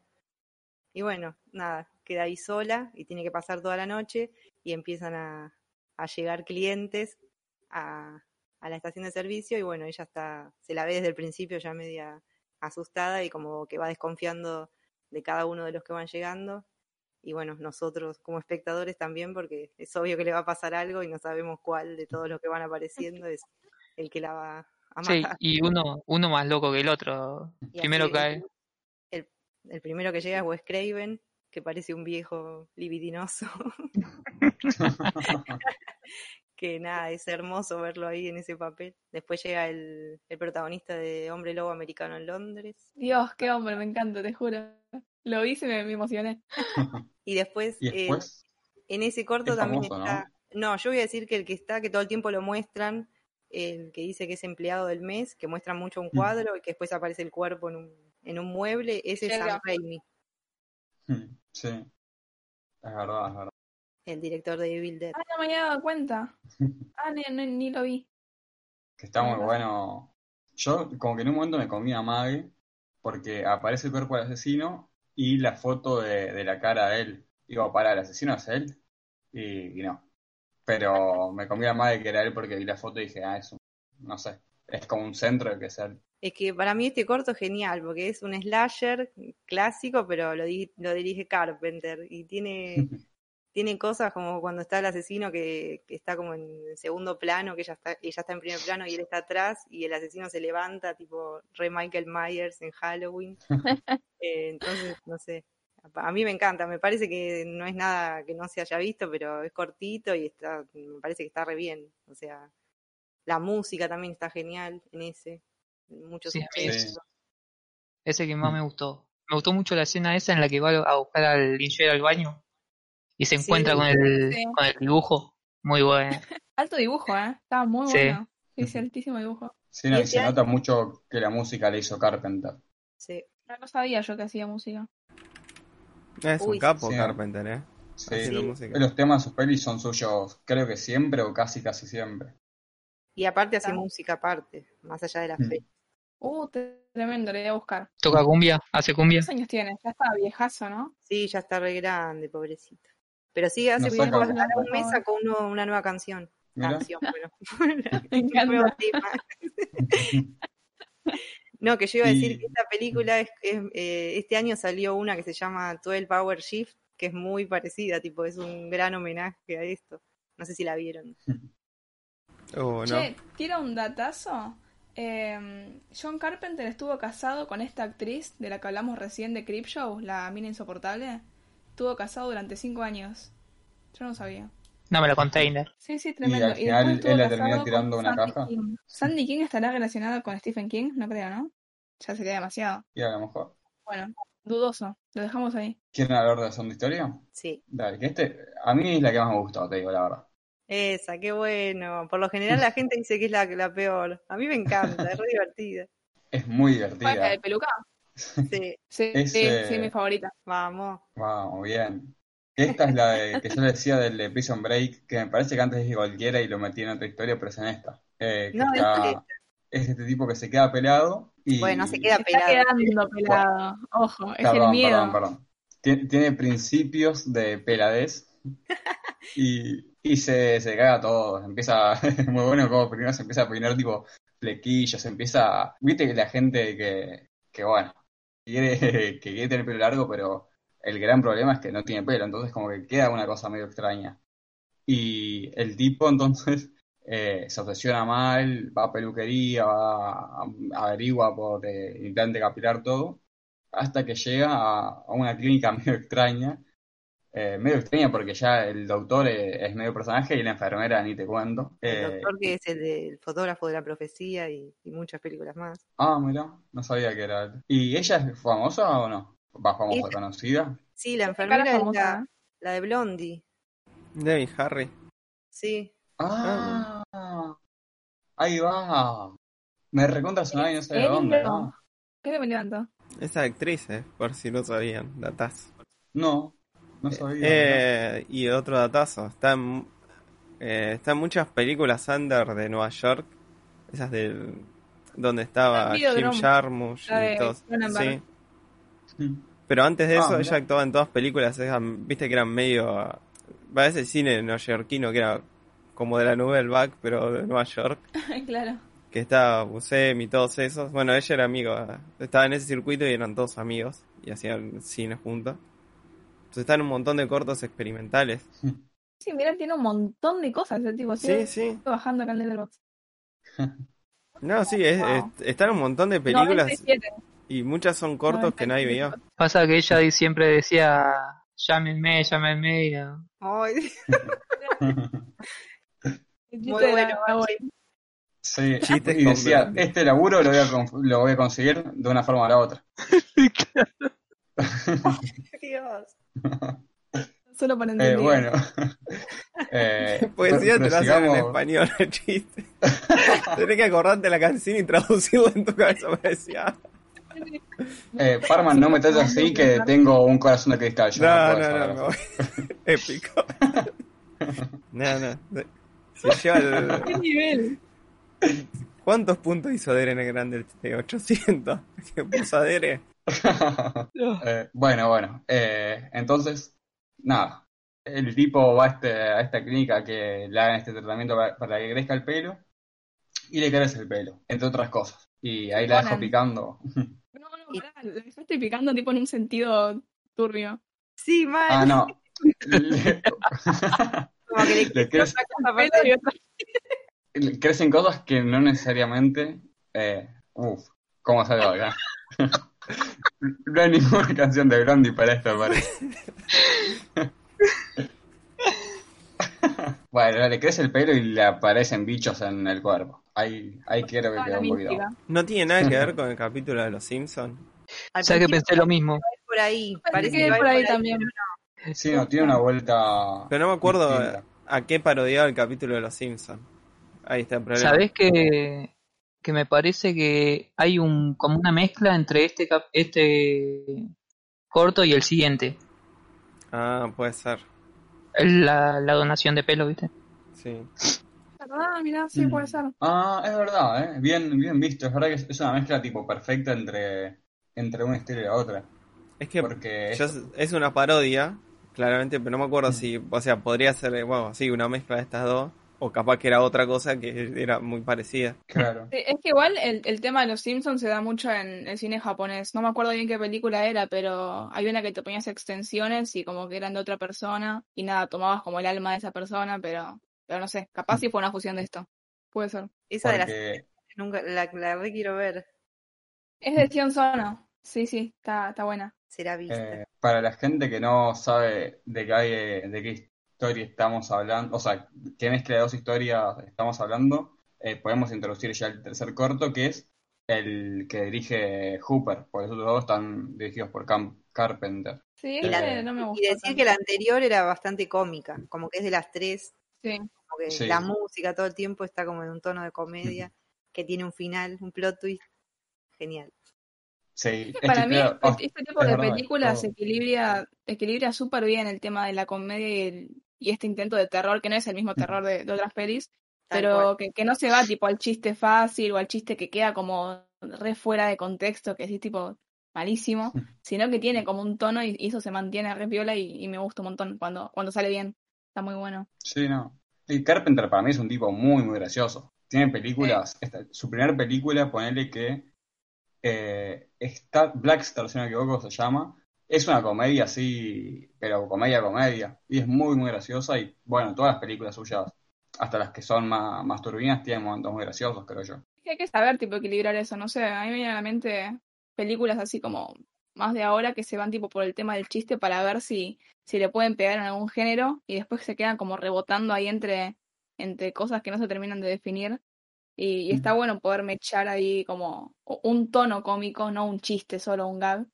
Y bueno, nada, queda ahí sola y tiene que pasar toda la noche y empiezan a, a llegar clientes a, a la estación de servicio y bueno, ella está, se la ve desde el principio ya media asustada y como que va desconfiando de cada uno de los que van llegando. Y bueno, nosotros como espectadores también, porque es obvio que le va a pasar algo y no sabemos cuál de todos los que van apareciendo es el que la va a Sí, matar. y uno, uno más loco que el otro. Y Primero así, cae. El, el primero que llega es Wes Craven, que parece un viejo libidinoso. [LAUGHS] [LAUGHS] que nada, es hermoso verlo ahí en ese papel. Después llega el, el protagonista de Hombre Lobo Americano en Londres. Dios, qué hombre, me encanta, te juro. Lo vi y me, me emocioné. [LAUGHS] Y después, Y eh, después, en ese corto es también está. ¿no? yo voy a decir que el que está, que todo el tiempo lo muestran, el que dice que es empleado del mes, que muestra mucho un Mm. cuadro y que después aparece el cuerpo en un, en un mueble, ese es. Sam Raimi, Hmm, sí, es verdad, es verdad. El director de Evil Dead. Ah, no me había dado cuenta. [LAUGHS] Ah, ni, ni, ni lo vi. Que está muy bueno. Yo como que en un momento me comí a Maggie porque aparece el cuerpo del asesino y la foto de, de la cara de él. Digo, para, el asesino es él. Y, y no. Pero [LAUGHS] me comí a Maggie que era él porque vi la foto y dije, ah, eso, no sé. Es como un centro de que es él. Es que para mí este corto es genial, porque es un slasher clásico, pero lo, di- lo dirige Carpenter y tiene, [LAUGHS] tiene cosas como cuando está el asesino que, que está como en segundo plano, que ella está, ella está en primer plano y él está atrás, y el asesino se levanta, tipo re Michael Myers en Halloween. [LAUGHS] Eh, entonces, no sé. A mí me encanta, me parece que no es nada que no se haya visto, pero es cortito y está, me parece que está re bien. O sea, la música también está genial en ese, muchos. Sí. Ese que más me gustó. Me gustó mucho la escena esa en la que va a buscar al linchero al baño y se Sí, encuentra con el, sí. con el dibujo. Muy bueno. [LAUGHS] Alto dibujo, ¿eh? Estaba muy Sí. bueno. Sí, sí, altísimo dibujo. Sí, no, Y este se año- nota mucho que la música le hizo Carpenter. Sí. No, no sabía yo que hacía música. Es un capo sí. Carpenter, ¿eh? Sí. Los temas de sus pelis son suyos, creo que siempre o casi casi siempre. Y aparte hace Ah. música aparte, más allá de la Mm. fe. Uh, tremendo, le voy a buscar. Toca cumbia, hace cumbia. ¿Cuántos años tiene? Ya estaba viejazo, ¿no? Sí, ya está re grande, pobrecito. Pero sí, hace bien, un- mes sacó uno- una nueva canción. Canción, bueno. [LAUGHS] [LAUGHS] Me Un nuevo encanta. tema. [LAUGHS] No, que yo iba a decir Y- que esta película es, es, eh, este año salió una que se llama 12 Power Shift, que es muy parecida, tipo, es un gran homenaje a esto. No sé si la vieron. Uh, no. Che, tira un datazo. Eh, John Carpenter estuvo casado con esta actriz de la que hablamos recién de Creepshow, la mina insoportable. Estuvo casado durante cinco años. Yo no sabía. Dame la container. Sí, sí, Y tremendo. al final después él la con tirando una Sandy caja. King. ¿Sandy King estará relacionado con Stephen King? No creo, ¿no? Ya sería demasiado. Y a lo mejor. Bueno, dudoso. Lo dejamos ahí. ¿Quieren hablar de Son de Historia? Sí. Dale, que este, a mí es la que más me gustó, te digo la verdad. Esa, qué bueno. Por lo general la [LAUGHS] gente dice que es la, la peor. A mí me encanta, es re [LAUGHS] divertida. Es muy ¿Cuál es la divertida. de peluca? Sí, Sí, Es, sí, eh, sí, mi favorita. vamos. Wow, bien. Esta es la de, que yo le decía del de Prison Break, que me parece que antes dije cualquiera y lo metí en otra historia, pero es en esta. Eh, que No, es está- esta. es este tipo que se queda pelado y... Bueno, se queda Se está pelado. quedando pelado. Ojo, es el Perdón, miedo. perdón, perdón. Tien- Tiene principios de peladez y, y se, se caga todo. Empieza, [LAUGHS] es muy bueno como primero se empieza a peinar tipo flequillos, se empieza, viste que la gente que, que bueno, quiere, [LAUGHS] que quiere tener pelo largo, pero el gran problema es que no tiene pelo, entonces como que queda una cosa medio extraña. Y el tipo [LAUGHS] entonces eh, se obsesiona mal, va a peluquería, va a, averigua por eh, implante capilar todo, hasta que llega a, a una clínica [LAUGHS] medio extraña, eh, medio extraña porque ya el doctor eh, es medio personaje y la enfermera ni te cuento. El Eh, doctor que es el fotógrafo de la profecía y, y muchas películas más. ah, mira, no sabía que era él. ¿Y ella es famosa o no? ¿Va famosa, Ella- conocida? Sí, la enfermera es la, ¿eh? la de Blondie. Debbie Harry. Sí. Ah, ahí va. Me recontra y no sé de ¿En dónde? ¿no? ¿Qué me levanto? Esa actriz, eh, por si no sabían, datazo. No, no sabía. Eh, y otro datazo, está en, eh, está en muchas películas under de Nueva York, esas del donde estaba Ah, Jim. Jarmusch de y todos. Sí. Pero antes de Ah, eso, ella actuaba en todas películas, esas, viste que eran medio... Parece el cine neoyorquino que era como de la Nouvelle Vague, pero de Nueva York. [LAUGHS] claro. que estaba Buscemi y todos esos. Bueno, ella era amiga, estaba en ese circuito y eran todos amigos y hacían cine juntos. Entonces están un montón de cortos experimentales. [LAUGHS] Sí, mira, tiene un montón de cosas ese tipo. Sí, Sí, bajando acá en Letterboxd. No, sí, es, Wow. es- están un montón de películas 97. y muchas son cortos que nadie veía. Pasa que ella siempre decía, llámenme, llámenme. y, Ay, [LAUGHS] [LAUGHS] El Muy bueno. Sí, Chistes y decía, este laburo lo voy, a, conf- lo voy a conseguir de una forma o la otra. Dios. [LAUGHS] Solo para Eh, entender. bueno. [LAUGHS] Eh, [LAUGHS] Poesía te lo hacen en español el chiste. Tenés que acordarte la canción y traducirlo en tu cabeza. Decía. Eh, Parman, no me trates así que tengo un corazón de cristal. yo No, no, no, no. Épico. No, no. Se lleva el- ¿Qué nivel? ¿Cuántos puntos hizo Dere en el grande? Este, 800. ¿Qué puso Dere? [LAUGHS] Eh, bueno, bueno. eh, entonces, nada. El tipo va a, este- a esta clínica que le hagan este tratamiento para, para que crezca el pelo y le crece el pelo, entre otras cosas. Y ahí la dejo picando. No, no, pará, la estoy picando tipo en un sentido turbio. Sí, mal. Ah, no. Le- [LAUGHS] Como que le le crece- crecen cosas que no necesariamente. Eh, uf, ¿cómo salió acá? [LAUGHS] [LAUGHS] no hay ninguna canción de Blondie para esto, parece. [LAUGHS] bueno, le crece el pelo y le aparecen bichos en el cuerpo. Ahí, ahí quiero que quede un poquito. No tiene nada que ver con el capítulo de Los Simpsons. Al ¿Sabes que pensé lo mismo? por ahí. Parece que ir por ahí también. Sí, no, tiene una vuelta. Pero no me acuerdo distinta. a qué parodiaba el capítulo de Los Simpsons. Ahí está el problema. ¿Sabés que, que me parece que hay un como una mezcla entre este cap- este corto y el siguiente? Ah, puede ser. La, la donación de pelo, ¿viste? Sí. Ah, mira, sí, Mm. puede ser. Ah, es verdad, ¿eh? Bien, bien visto. Es verdad que es- una mezcla tipo perfecta entre, entre una historia y la otra. Es que Porque yo- es una parodia, claramente, pero no me acuerdo si, o sea, podría ser, bueno, sí, una mezcla de estas dos, o capaz que era otra cosa que era muy parecida. Claro. Sí, Es que igual el, el tema de los Simpsons se da mucho en el cine japonés. No me acuerdo bien qué película era, pero hay una que te ponías extensiones y como que eran de otra persona y nada, tomabas como el alma de esa persona, pero, pero no sé, capaz sí fue una fusión de esto. Puede ser. Esa de las nunca la, la re quiero ver. Es de Sion Sono. Sí, sí, está, está buena. Será vista. eh, para la gente que no sabe de qué, hay- de qué historia estamos hablando, o sea, qué mezcla de dos historias estamos hablando, eh, podemos introducir ya el tercer corto, que es el que dirige Hooper, porque los otros dos están dirigidos por Cam Carpenter. Sí, la- no me gustó. y decir tanto. que la anterior era bastante cómica, como que es de las tres, Sí. como que Sí. la música todo el tiempo está como en un tono de comedia, que tiene un final, un plot twist genial. Sí, Es que para que, mí claro, este, oh, este tipo es de verdad, películas todo. equilibra equilibra súper bien el tema de la comedia y, el- y este intento de terror, que no es el mismo terror de, de otras pelis, Tal pero que, que no se va tipo al chiste fácil o al chiste que queda como re fuera de contexto, que es tipo malísimo, [LAUGHS] sino que tiene como un tono y, y eso se mantiene re viola y, y me gusta un montón cuando, cuando sale bien. Está muy bueno. Sí, no. Y Carpenter para mí es un tipo muy, muy gracioso. Tiene películas, esta- su primera película, ponele que eh, Star, Blackstar, si no me equivoco, se llama. Es una comedia así, pero comedia, comedia. Y es muy, muy graciosa. Y bueno, todas las películas suyas, hasta las que son más, más turbinas, tienen momentos muy graciosos, creo yo. Hay que saber tipo equilibrar eso, no sé, a mí me viene a la mente películas así como más de ahora que se van tipo por el tema del chiste para ver si, si le pueden pegar en algún género y después se quedan como rebotando ahí entre, entre cosas que no se terminan de definir. Y, y está bueno poder mechar ahí como un tono cómico, no un chiste, solo un gag,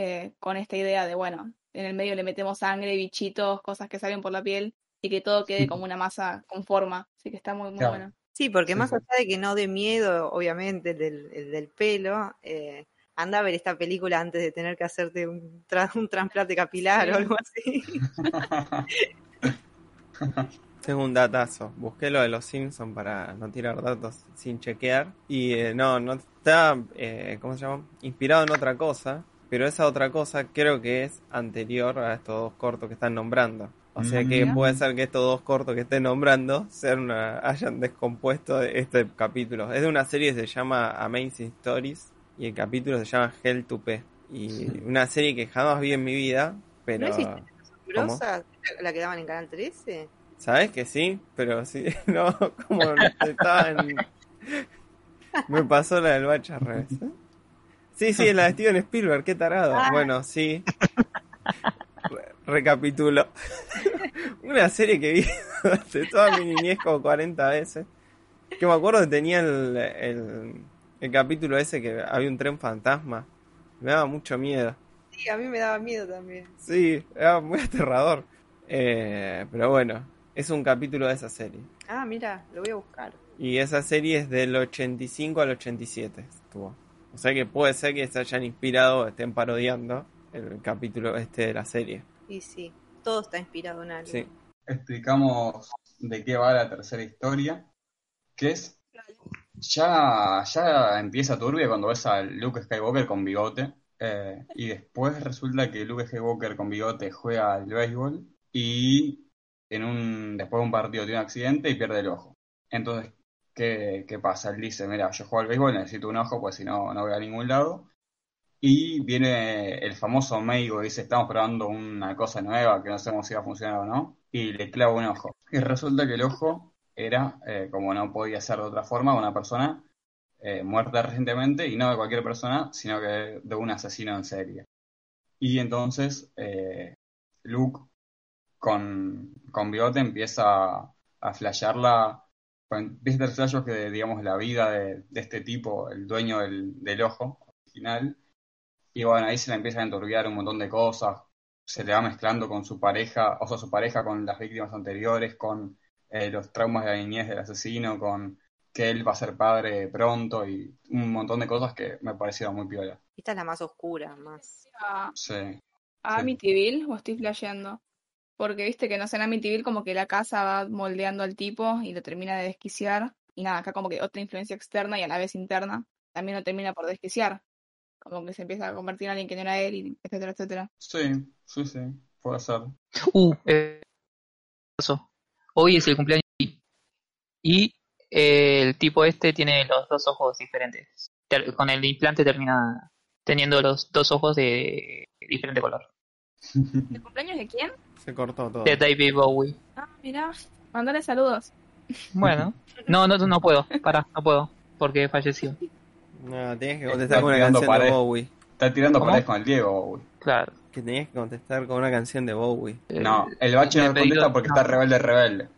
eh, con esta idea de, bueno, en el medio le metemos sangre, bichitos, cosas que salen por la piel y que todo quede como una masa con forma. Así que está muy, muy Claro. bueno. Sí, porque Sí, más sí. allá de que no dé miedo, obviamente, el del, el del pelo, eh, anda a ver esta película antes de tener que hacerte un, tra- un trasplante capilar Sí. o algo así. [LAUGHS] Tengo un datazo. Busqué lo de los Simpsons para no tirar datos sin chequear. Y eh, no, no está, eh, ¿cómo se llama? Inspirado en otra cosa. Pero esa otra cosa creo que es anterior a estos dos cortos que están nombrando. O sea que puede ser que estos dos cortos que estén nombrando sean una- [LAUGHS] hayan descompuesto este capítulo. Es de una serie que se llama Amazing Stories y el capítulo se llama Hell to P. Y una serie que jamás vi en mi vida, pero... ¿No existe la que daban en Canal 13? ¿Sabes que sí? Pero sí, [LAUGHS] no, como estaba en... [LAUGHS] Me pasó la del bache al revés. ¿eh? Sí, sí, la de Steven Spielberg, qué tarado. Ah. Bueno, sí. Re- recapitulo. [LAUGHS] Una serie que vi durante toda mi niñez como 40 veces. Que me acuerdo que tenía el, el, el capítulo ese que había un tren fantasma. Me daba mucho miedo. Sí, a mí me daba miedo también. Sí, era muy aterrador. Eh, pero bueno, es un capítulo de esa serie. Ah, mira, lo voy a buscar. Y esa serie es del 85 al 87 estuvo. O sea que puede ser que se hayan inspirado estén parodiando el capítulo este de la serie. Y sí, todo está inspirado en algo. Sí. explicamos de qué va la tercera historia, que es ya, ya empieza turbia cuando ves a Luke Skywalker con bigote, eh, y después resulta que Luke Skywalker con bigote juega al béisbol y en un, después de un partido tiene un accidente y pierde el ojo. Entonces, ¿qué, qué pasa? Él dice, mira, yo juego al béisbol, necesito un ojo, pues si no, no voy a ningún lado. Y viene el famoso médico que dice, estamos probando una cosa nueva que no sabemos si va a funcionar o no, y le clava un ojo. Y resulta que el ojo era, eh, como no podía ser de otra forma, una persona eh, muerta recientemente, y no de cualquier persona, sino que de un asesino en serie. Y entonces eh, Luke con, con bigote empieza a flashearla, empieza a tener de, digamos, la vida de, de este tipo, el dueño del, del ojo original, y bueno, ahí se le empieza a enturbiar un montón de cosas, se le va mezclando con su pareja, o sea, su pareja con las víctimas anteriores, con eh, los traumas de la niñez del asesino, con que él va a ser padre pronto y un montón de cosas que me parecieron muy piola. Esta es la más oscura, más. Sí, a Sí. Amityville o estoy flasheando. Porque viste que no sé, en Amityville como que la casa va moldeando al tipo y lo termina de desquiciar. Y nada, acá como que otra influencia externa y a la vez interna también lo termina por desquiciar. Como que se empieza a convertir en alguien que no era él, y etcétera, etcétera. sí, sí, sí, puede ser. Uh, eh, pasó. Hoy es el cumpleaños y- y eh, el tipo este tiene los dos ojos diferentes. Ter- Con el implante termina teniendo los dos ojos de diferente color. [LAUGHS] ¿El cumpleaños de quién? Se cortó todo. De David Bowie. Ah, mira, mandale saludos. Bueno, [LAUGHS] no, no, no puedo, para, no puedo, porque falleció. No, tenías que Está contestar con una tirando canción de pared. Bowie. Está tirando ¿Cómo? paredes con el Diego, uy. Claro. Que tenías que contestar con una canción de Bowie. Eh, No, el bache me no pedí contesta porque no. está rebelde, rebelde.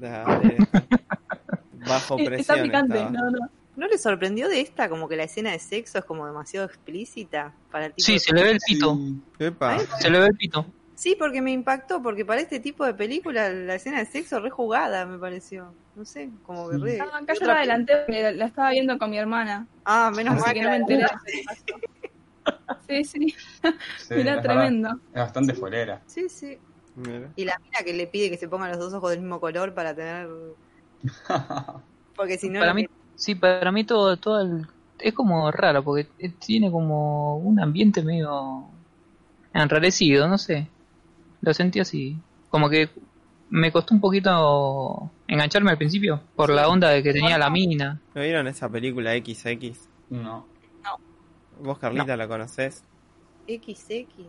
Dale. [LAUGHS] Bajo Está presión picante, estaba. no, no. ¿No le sorprendió de esta como que la escena de sexo es como demasiado explícita para el tipo Sí, de se le ve el pito, Sí. Epa. se le ve el pito. Sí, porque me impactó, porque para este tipo de película la escena de sexo re jugada me pareció. No sé, como que re... No, acá yo la adelanté la- estaba viendo con mi hermana. Ah, menos mal que que no me enteré. [LAUGHS] Sí, sí, Sí, [LAUGHS] era es tremendo. verdad, Es bastante fuelera. Sí, sí. Mira. Y la mina que le pide que se pongan los dos ojos del mismo color para tener... [LAUGHS] Porque si no... Para no mí, sí, para mí todo, todo el- es como raro, porque tiene como un ambiente medio enrarecido, no sé. Lo sentí así. Como que me costó un poquito engancharme al principio, por la onda de que tenía la mina. ¿No vieron esa película XX? No. ¿Vos, Carlita, la conocés? XX.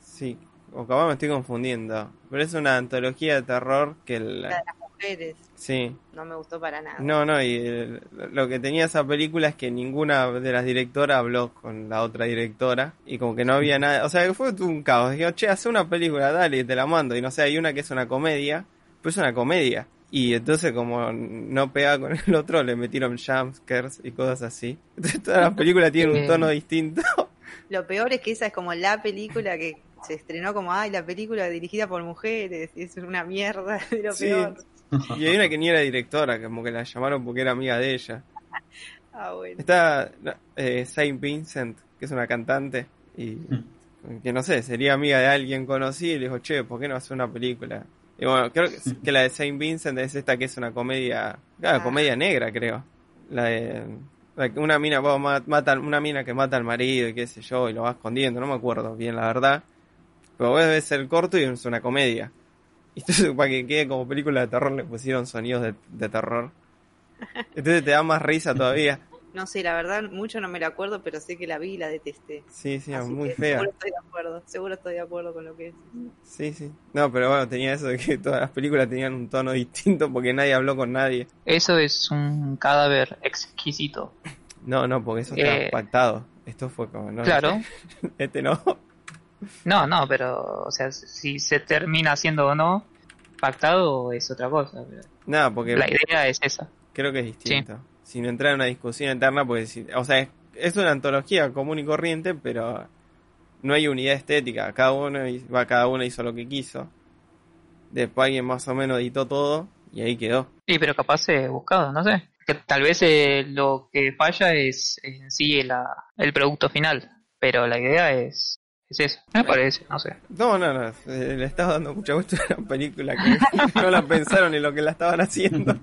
Sí. O capaz me estoy confundiendo. Pero es una antología de terror que... La La... mujeres. Sí. No me gustó para nada. No, no, y el- lo que tenía esa película es que ninguna de las directoras habló con la otra directora y como que no había nada, o sea, que fue un caos. Dijeron, che, hace una película, dale, te la mando. Y no sé, hay una que es una comedia, pues es una comedia. Y entonces como no pegaba con el otro, le metieron jumpscares y cosas así. Entonces todas las películas tienen un Eh. tono distinto. Lo peor es que esa es como la película que se estrenó como, ay, la película dirigida por mujeres. Y es una mierda [LAUGHS] de lo Sí. peor. [LAUGHS] Y hay una que ni era directora, como que la llamaron porque era amiga de ella. [LAUGHS] Ah, bueno. Está eh, Saint Vincent, que es una cantante, y que no sé, sería amiga de alguien conocido y le dijo, che, ¿por qué no hace una película? Y bueno, creo que, que la de Saint Vincent es esta que es una comedia, claro, Ah. comedia negra, creo. La de la que una mina, bueno, ma- mata, una mina que mata al marido y qué sé yo, y lo va escondiendo, no me acuerdo bien la verdad. Pero vos ves el corto y es una comedia. Y [LAUGHS] entonces para que quede como película de terror le pusieron sonidos de, de terror. Entonces te da más risa todavía. No sé, la verdad, mucho no me la acuerdo, pero sé que la vi y la detesté. Sí, sí, Así muy que fea. Seguro estoy de acuerdo, seguro estoy de acuerdo con lo que es. Sí, sí. No, pero bueno, tenía eso de que [LAUGHS] todas las películas tenían un tono distinto porque nadie habló con nadie. Eso es un cadáver exquisito. No, no, porque eso estaba Eh. pactado. Esto fue como, no, Claro. [LAUGHS] este no. No, no, pero, o sea, si se termina haciendo o no, pactado es otra cosa. porque La idea es esa. creo que es distinto. Sin entrar en una discusión interna, pues, si- o sea, es, es una antología común y corriente, pero no hay unidad estética. Cada uno, va, cada uno hizo lo que quiso. Después alguien más o menos editó todo y ahí quedó. Sí, pero capaz es buscado, no sé. Que tal vez eh, lo que falla es en sí la- el producto final, pero la idea es, es eso. Me parece, no sé. No, no, no. eh, Le estaba dando mucha gusto a una película que [LAUGHS] no la pensaron en lo que la estaban haciendo.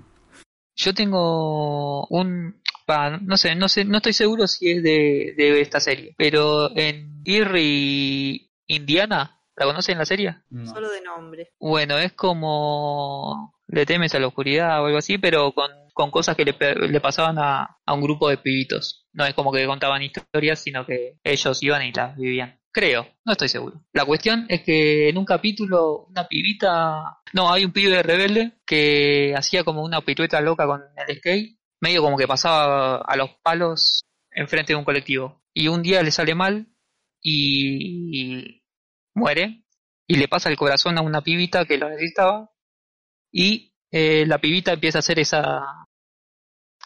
Yo tengo un... pa, no sé, no sé, no estoy seguro si es de, de esta serie, pero en Erie, Indiana, ¿la conocen la serie? No. Solo de nombre. Bueno, es como le temes a la oscuridad o algo así, pero con, con cosas que le, pe- le pasaban a, a un grupo de pibitos. No es como que contaban historias, sino que ellos iban y las vivían. Creo, no estoy seguro. La cuestión es que en un capítulo, una pibita... No, hay un pibe rebelde que hacía como una pirueta loca con el skate, medio como que pasaba a los palos enfrente de un colectivo. Y un día le sale mal y, y muere y le pasa el corazón a una pibita que lo necesitaba y eh, la pibita empieza a hacer esa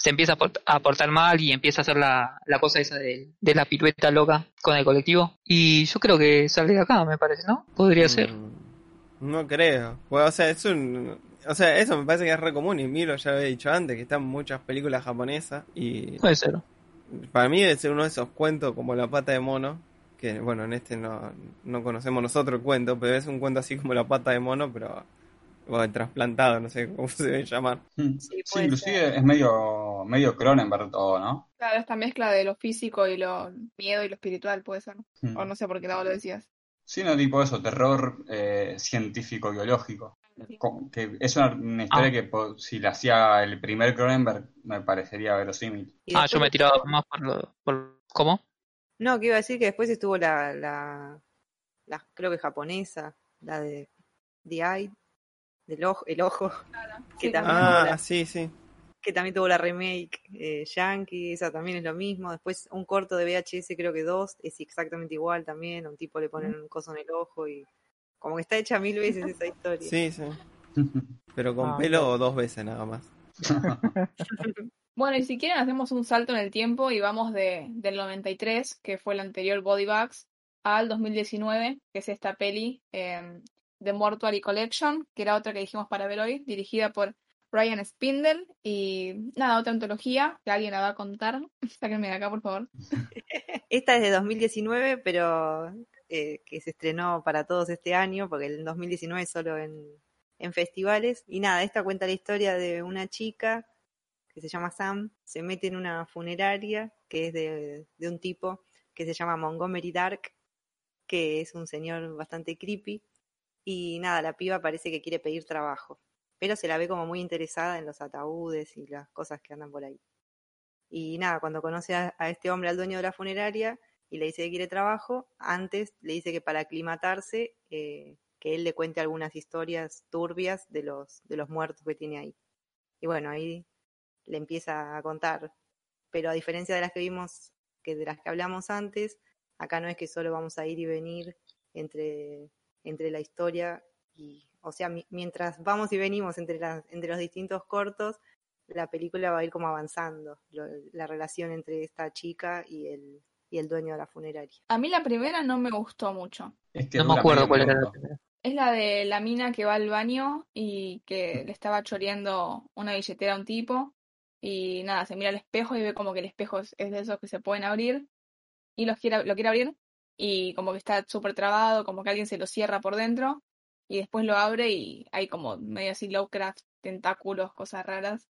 se empieza a port- a portar mal y empieza a hacer la, la cosa esa de, de la pirueta loca con el colectivo y yo creo que sale de acá me parece ¿no? podría ser Mm, No creo. Bueno, o sea, es un... O sea, eso me parece que es re común y Miro ya lo había dicho antes, que están muchas películas japonesas y puede ser para mí debe ser uno de esos cuentos como La pata de mono, que bueno, en este no, no conocemos nosotros el cuento, pero es un cuento así como La pata de mono, pero bueno, trasplantado, no sé cómo [LAUGHS] se debe llamar. Mm. Sí, Sí, inclusive ser. es medio, medio Cronenberg todo, ¿no? Claro, esta mezcla de lo físico y lo miedo y lo espiritual puede ser. Mm. O no sé por qué lado lo decías. Sí, no tipo eso, terror eh, científico-biológico. Co- Que es una, una historia Ah. que po- si la hacía el primer Cronenberg me parecería verosímil. Ah yo me he tirado más por, lo- por ¿cómo? No, que iba a decir que después estuvo la, la, la creo que japonesa, la de The Eye, del ojo, el ojo, [LAUGHS] que Sí, también, tuvo Ah, la, sí, sí. que también tuvo la remake eh, Yankee, esa también es lo mismo. Después un corto de VHS, creo que dos, es exactamente igual también, a un tipo le ponen un coso en el ojo y como que está hecha mil veces esa historia. Sí, sí. Pero con Ah, pelo claro. o dos veces nada más. [LAUGHS] Bueno, y si quieren hacemos un salto en el tiempo y vamos de, del 93, que fue el anterior Body Bags, al 2019, que es esta peli eh, The Mortuary Collection, que era otra que dijimos para ver hoy, dirigida por Ryan Spindle. Y nada, otra antología que alguien la va a contar. [LAUGHS] Sáquenme de acá, por favor. [LAUGHS] Esta es de 2019, pero eh, que se estrenó para todos este año, porque el 2019 es solo en, en festivales. Y nada, esta cuenta la historia de una chica que se llama Sam, se mete en una funeraria que es de, de un tipo que se llama Montgomery Dark, que es un señor bastante creepy. Y nada, la piba parece que quiere pedir trabajo, pero se la ve como muy interesada en los ataúdes y las cosas que andan por ahí. Y nada, cuando conoce a, este hombre, al dueño de la funeraria, y le dice que quiere trabajo, antes le dice que para aclimatarse, eh, que él le cuente algunas historias turbias de los, de los muertos que tiene ahí. Y bueno, ahí le empieza a contar. Pero a diferencia de las que vimos, que de las que hablamos antes, acá no es que solo vamos a ir y venir entre, entre la historia y, o sea, mi- mientras vamos y venimos entre, las, entre los distintos cortos, la película va a ir como avanzando, lo- la relación entre esta chica y el, y el dueño de la funeraria. A mí la primera no me gustó mucho. Es que No me acuerdo cuál era la primera. Es la de la mina que va al baño y que le estaba choreando una billetera a un tipo. y nada, se mira al espejo y ve como que el espejo es, es de esos que se pueden abrir y los quiere, lo quiere abrir y como que está súper trabado, como que alguien se lo cierra por dentro y después lo abre y hay como medio así Lovecraft, tentáculos, cosas raras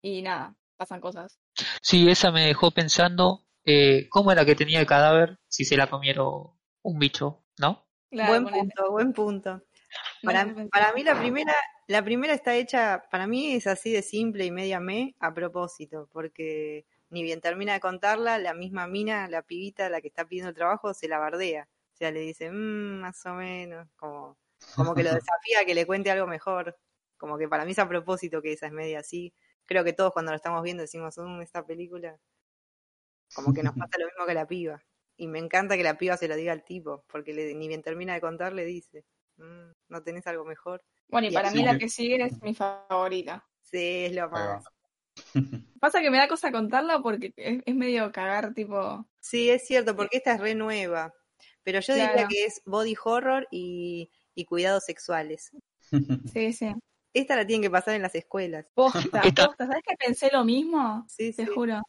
y nada, pasan cosas. Sí, esa me dejó pensando eh, cómo era que tenía el cadáver si se la comieron un bicho, ¿no? Claro, buen punto, buen punto. [LAUGHS] Para, para mí la primera, la primera está hecha, para mí es así de simple y media me a propósito, porque ni bien termina de contarla, la misma mina, la pibita, la que está pidiendo el trabajo, se la bardea. O sea, le dice, "Mm, más o menos, como, como que lo [LAUGHS] desafía a que le cuente algo mejor. Como que para mí es a propósito que esa es media así. Creo que todos cuando lo estamos viendo decimos, "Mm, esta película, como que nos pasa lo mismo que la piba. Y me encanta que la piba se lo diga al tipo, porque le- ni bien termina de contar, le dice, "Mm, ¿no tenés algo mejor? Bueno, y Y para mí la que- sigue es mi favorita. Sí, es lo más. [LAUGHS] Pasa que me da cosa contarla porque es, es medio cagar, tipo. Sí, es cierto, porque esta es re nueva. Pero yo diría Claro. que es body horror y, y cuidados sexuales. [LAUGHS] Sí, sí. Esta la tienen que pasar en las escuelas. Posta, [LAUGHS] Esta- posta. ¿Sabes que pensé lo mismo? Sí, Te sí. juro.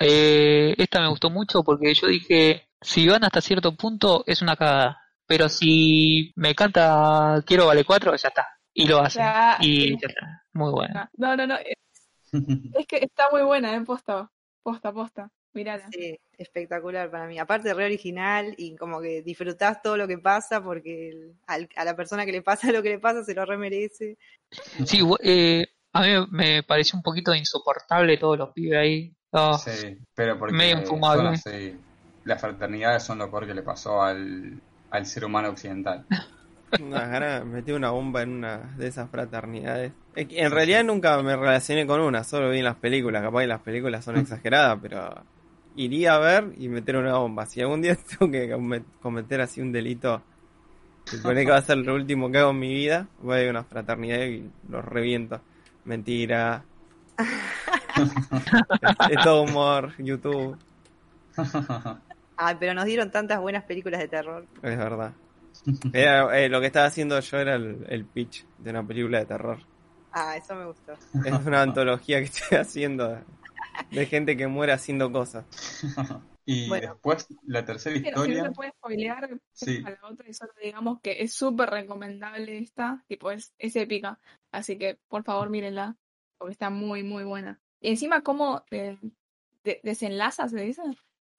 Eh, esta me gustó mucho porque yo dije, si van hasta cierto punto es una cagada, pero si me canta Quiero Vale 4, ya está. Y lo hacen. Ya, y sí. ya está. Muy bueno. No, no, no. [LAUGHS] Es, que está muy buena, ¿eh? Posta. Posta, posta. Mirala. Sí, espectacular para mí. Aparte, re original y como que disfrutás todo lo que pasa porque el- al- a la persona que le pasa [LAUGHS] lo que le pasa se lo remerece. Sí, eh, a mí me pareció un poquito insoportable todos los pibes ahí. Ah, Sí, pero porque Medio infumable. son así. Las fraternidades son lo peor que le pasó al, al ser humano occidental. [LAUGHS] Unas ganas de meter una bomba en una de esas fraternidades. En realidad nunca me relacioné con una, solo vi en las películas. Capaz que las películas son exageradas, pero iría a ver y meter una bomba. Si algún día [LAUGHS] tengo que come- cometer así un delito, supone que va a ser lo último que hago en mi vida, voy a ir a una fraternidad y los reviento. Mentira. es, [LAUGHS] es todo humor, YouTube, [LAUGHS] Ay, pero nos dieron tantas buenas películas de terror. es verdad. Era, eh, lo que estaba haciendo yo era el, el pitch de una película de terror. Ah, eso me gustó. Es una antología que estoy haciendo de, gente que muere haciendo cosas. Y Bueno. después, la tercera Pero si no historia. se puede spoilear Sí. a la otra y solo digamos que es súper recomendable esta, tipo es, es épica. Así que por favor mírenla, porque está muy, muy buena. Y encima cómo eh, de- desenlaza, ¿se dice?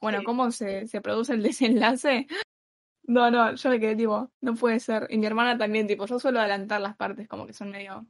Bueno, Sí. cómo se, se produce el desenlace. No, no, yo me quedé tipo, no puede ser. Y mi hermana también, tipo, yo suelo adelantar las partes como que son medio,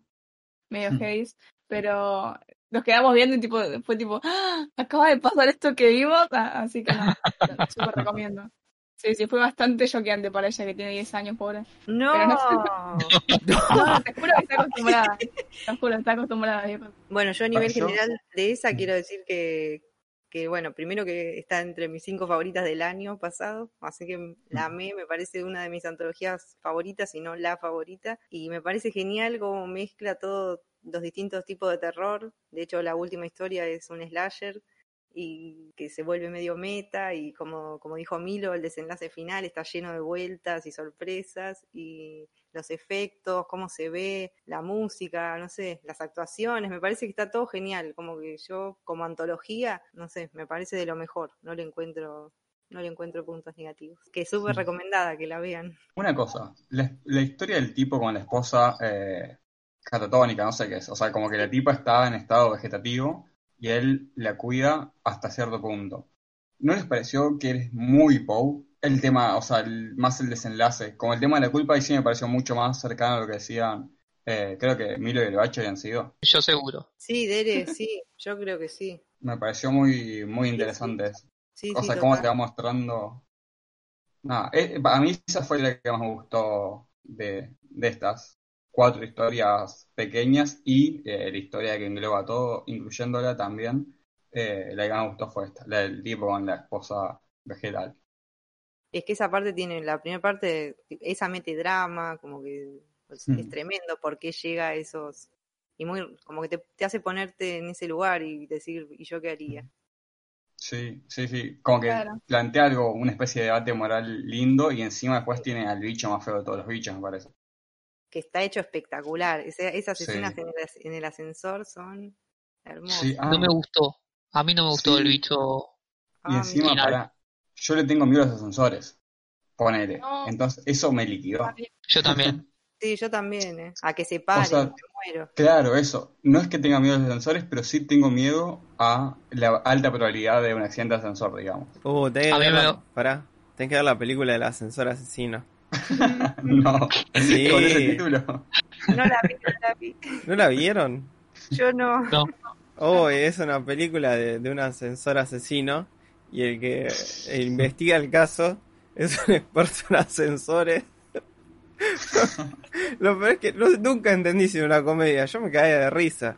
medio heavy, pero nos quedamos viendo y tipo, fue tipo, ¡Ah! acaba de pasar esto que vimos, Ah, así que no, [LAUGHS] súper recomiendo. Sí, sí, fue bastante choqueante para ella que tiene 10 años, pobre. No. Pero [LAUGHS] No, te juro que está acostumbrada. Te juro, está acostumbrada. Bueno, yo a nivel general de esa quiero decir que, que, bueno, primero que está entre mis cinco favoritas del año pasado, así que la amé, me parece una de mis antologías favoritas, si no la favorita, y me parece genial cómo mezcla todos los distintos tipos de terror, de hecho la última historia es un slasher, y que se vuelve medio meta y como, como dijo Milo, el desenlace final está lleno de vueltas y sorpresas y los efectos, cómo se ve, la música, no sé, las actuaciones, me parece que está todo genial, como que yo como antología, no sé, me parece de lo mejor, no le encuentro no le encuentro puntos negativos. Que es súper recomendada que la vean. Una cosa, la, la historia del tipo con la esposa eh, catatónica, no sé qué es. O sea, como que la tipa está en estado vegetativo y él la cuida hasta cierto punto. ¿No les pareció que eres muy Poe? El tema, o sea, el- más el desenlace. Como el tema de la culpa, ahí sí me pareció mucho más cercano a lo que decían. eh, creo que Milo y el Bacho habían sido. Yo seguro. Sí, Dere, sí, yo creo que sí. Me pareció muy, muy interesante eso. Sí, O sí, sea, cómo total. te va mostrando. Nada, eh, para mí esa fue la que más me gustó de, de estas cuatro historias pequeñas y eh, la historia que engloba todo, incluyéndola también. eh, la que más me gustó fue esta, la del tipo con la esposa vegetal. Es que esa parte tiene, la primera parte, esa mete drama, como que pues, Mm. es tremendo porque llega a esos, y muy, como que te, te hace ponerte en ese lugar y decir, ¿y yo qué haría? Sí, sí, sí. Como que Claro. plantea algo, una especie de debate moral lindo y encima después tiene al bicho más feo de todos los bichos, me parece. Que está hecho espectacular. Ese- esas Sí. escenas en el, as- en el ascensor son. Sí, ah, No me gustó. A mí no me gustó Sí. el bicho. Ah, y encima, para, yo le tengo miedo a los ascensores. Ponele. No. Entonces, eso me liquidó. Yo también. [LAUGHS] Sí, yo también, ¿eh? A que se pare, sea, me muero. Claro, eso. No es que tenga miedo a los ascensores, pero sí tengo miedo a la alta probabilidad de un accidente de ascensor, digamos. Uh, tenés A que mí ver me- pará, tenés que ver la película del ascensor asesino. [LAUGHS] [LAUGHS] No, Sí. con ese título. No la vi, no la vi. ¿No la vieron? Yo no. No. Oh, es una película de, de un ascensor asesino y el que investiga el caso es un experto en ascensores. [LAUGHS] Lo peor es que no- nunca entendí si era una comedia, yo me caía de risa.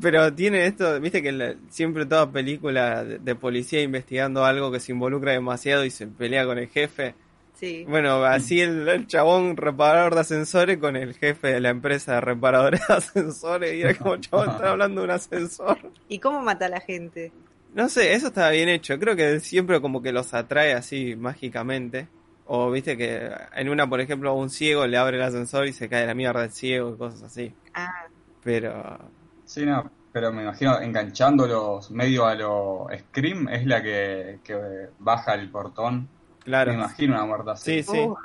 Pero tiene esto, viste que la- siempre toda película de, de policía investigando algo que se involucra demasiado y se pelea con el jefe. Sí. Bueno, así el, el chabón reparador de ascensores con el jefe de la empresa de reparadores [LAUGHS] de ascensores y era como chabón, están [LAUGHS] hablando de un ascensor. ¿Y cómo mata a la gente? No sé, eso estaba bien hecho. Creo que siempre como que los atrae así mágicamente. O viste que en una, por ejemplo, a un ciego le abre el ascensor y se cae la mierda del ciego y cosas así. Ah, Pero Sí, no, pero me imagino enganchándolos medio a lo Scream es la que, que baja el portón. Me claro, imagino una muerte así. sí, sí. uh,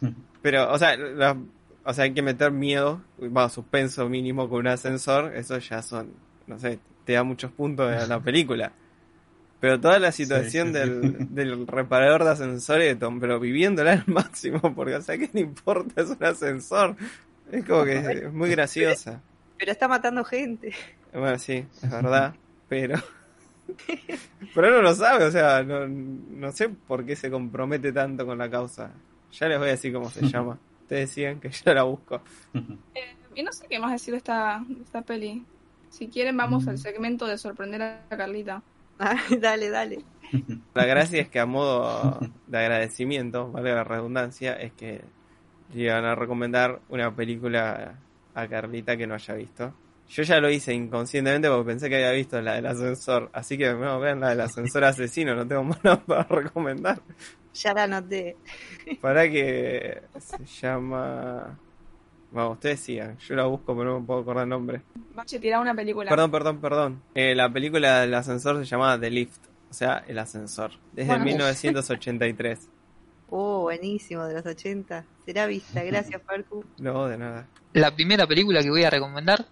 [LAUGHS] Pero, o sea, la- o sea, hay que meter miedo, va, suspenso mínimo con un ascensor, eso ya son, no sé, te da muchos puntos de la película. Pero toda la situación Sí, sí, del, del reparador de ascensores, Tom, pero viviéndola al máximo, porque, o sea, ¿qué le importa? Es un ascensor. Es como que es muy graciosa. pero está matando gente. Bueno, sí, es verdad, pero... [LAUGHS] Pero no lo sabe, o sea, no, no sé por qué se compromete tanto con la causa. Ya les voy a decir cómo se [LAUGHS] llama. Ustedes decían que yo la busco. [LAUGHS] Eh, y no sé qué más decir de esta, de esta peli. Si quieren, vamos al segmento de sorprender a Carlita. Ah, dale, dale. La gracia es que a modo de agradecimiento, vale la redundancia, es que le iban a recomendar una película a Carlita que no haya visto. Yo ya lo hice inconscientemente porque pensé que había visto la del ascensor, así que no, vean la del ascensor asesino, no tengo [LAUGHS] más nada para recomendar. Ya la anoté. Para que se llama... Vamos, ustedes sigan, yo la busco pero no me puedo acordar el nombre. Bache, tirar una película. Perdón, perdón, perdón. Eh, la película del ascensor se llamaba The Lift, o sea, el ascensor, desde Bueno. 1983. [LAUGHS] Oh, buenísimo, de los 80. Será vista. Gracias, Parku. No, de nada. La primera película que voy a recomendar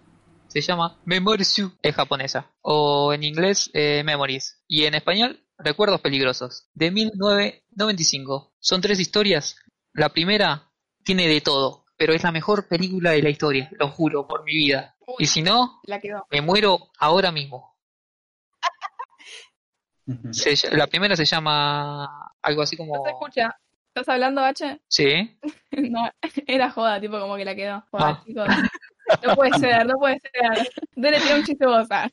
se llama Memories, es japonesa, o en inglés eh, Memories, y en español Recuerdos Peligrosos, de 1995. Son tres historias. La primera tiene de todo, pero es la mejor película de la historia, lo juro por mi vida. Uy. Y si no, La quedó. me muero ahora mismo. Se la primera se llama algo así No como... se escucha. ¿Estás hablando, Bache? Sí, [LAUGHS] No, era joda, tipo como que la quedó. Joda, Ah. chicos. [LAUGHS] No puede ser, no puede ser. Dele, tira un chiste ah.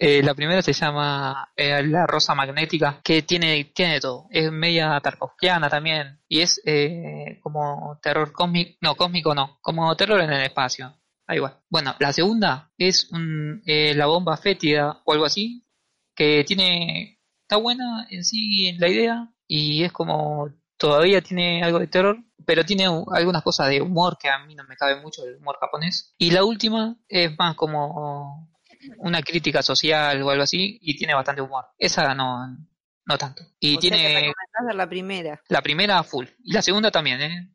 Eh, la primera se llama eh, La Rosa Magnética, que tiene, tiene todo. Es media tarkovskiana también. Y es eh, como terror cósmico. No, cósmico no. Como terror en el espacio. Da igual. Bueno, la segunda es un, eh, la bomba fétida o algo así. Que tiene. Está buena en sí la idea. Y es como. Todavía tiene algo de terror. Pero tiene algunas cosas de humor que a mí no me cabe mucho el humor japonés. Y la última es más como una crítica social o algo así y tiene bastante humor. Esa no, no tanto. Y O sea que tiene recomendás ver la primera. la primera full y la segunda también, ¿eh?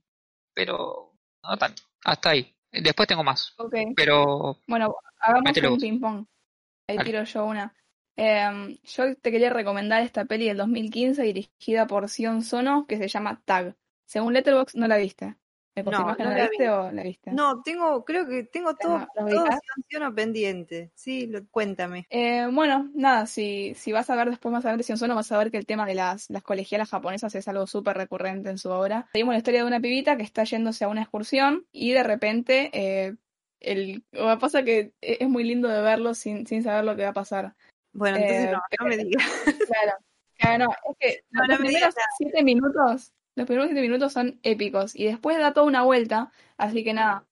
Pero no tanto. Hasta ahí. Después tengo más. Ok. Pero Bueno, hagamos un ping-pong. Ahí Dale. tiro yo una. Em, yo te quería recomendar esta peli del 2015 dirigida por Sion Sono que se llama Tag. Según Letterboxd no la viste. ¿Me No, no la la viste vi. o la viste? No, tengo, creo que tengo todo, ¿La- la todo? Sion pendiente. Sí, lo- cuéntame. Eh, bueno, nada, si, si vas a ver después más adelante Sion Sono, vas a ver que el tema de las, las colegialas japonesas es algo súper recurrente en su obra. Seguimos la historia de una pibita que está yéndose a una excursión y de repente eh, el, pasa que e, es muy lindo de verlo sin, sin saber lo que va a pasar. Bueno, entonces Eh, no, no me pero- digas. [LAUGHS] Claro, claro, no, es que No, [LAUGHS] no los me primeros digas siete minutos, los primeros siete minutos son épicos y después da toda una vuelta, así que nada,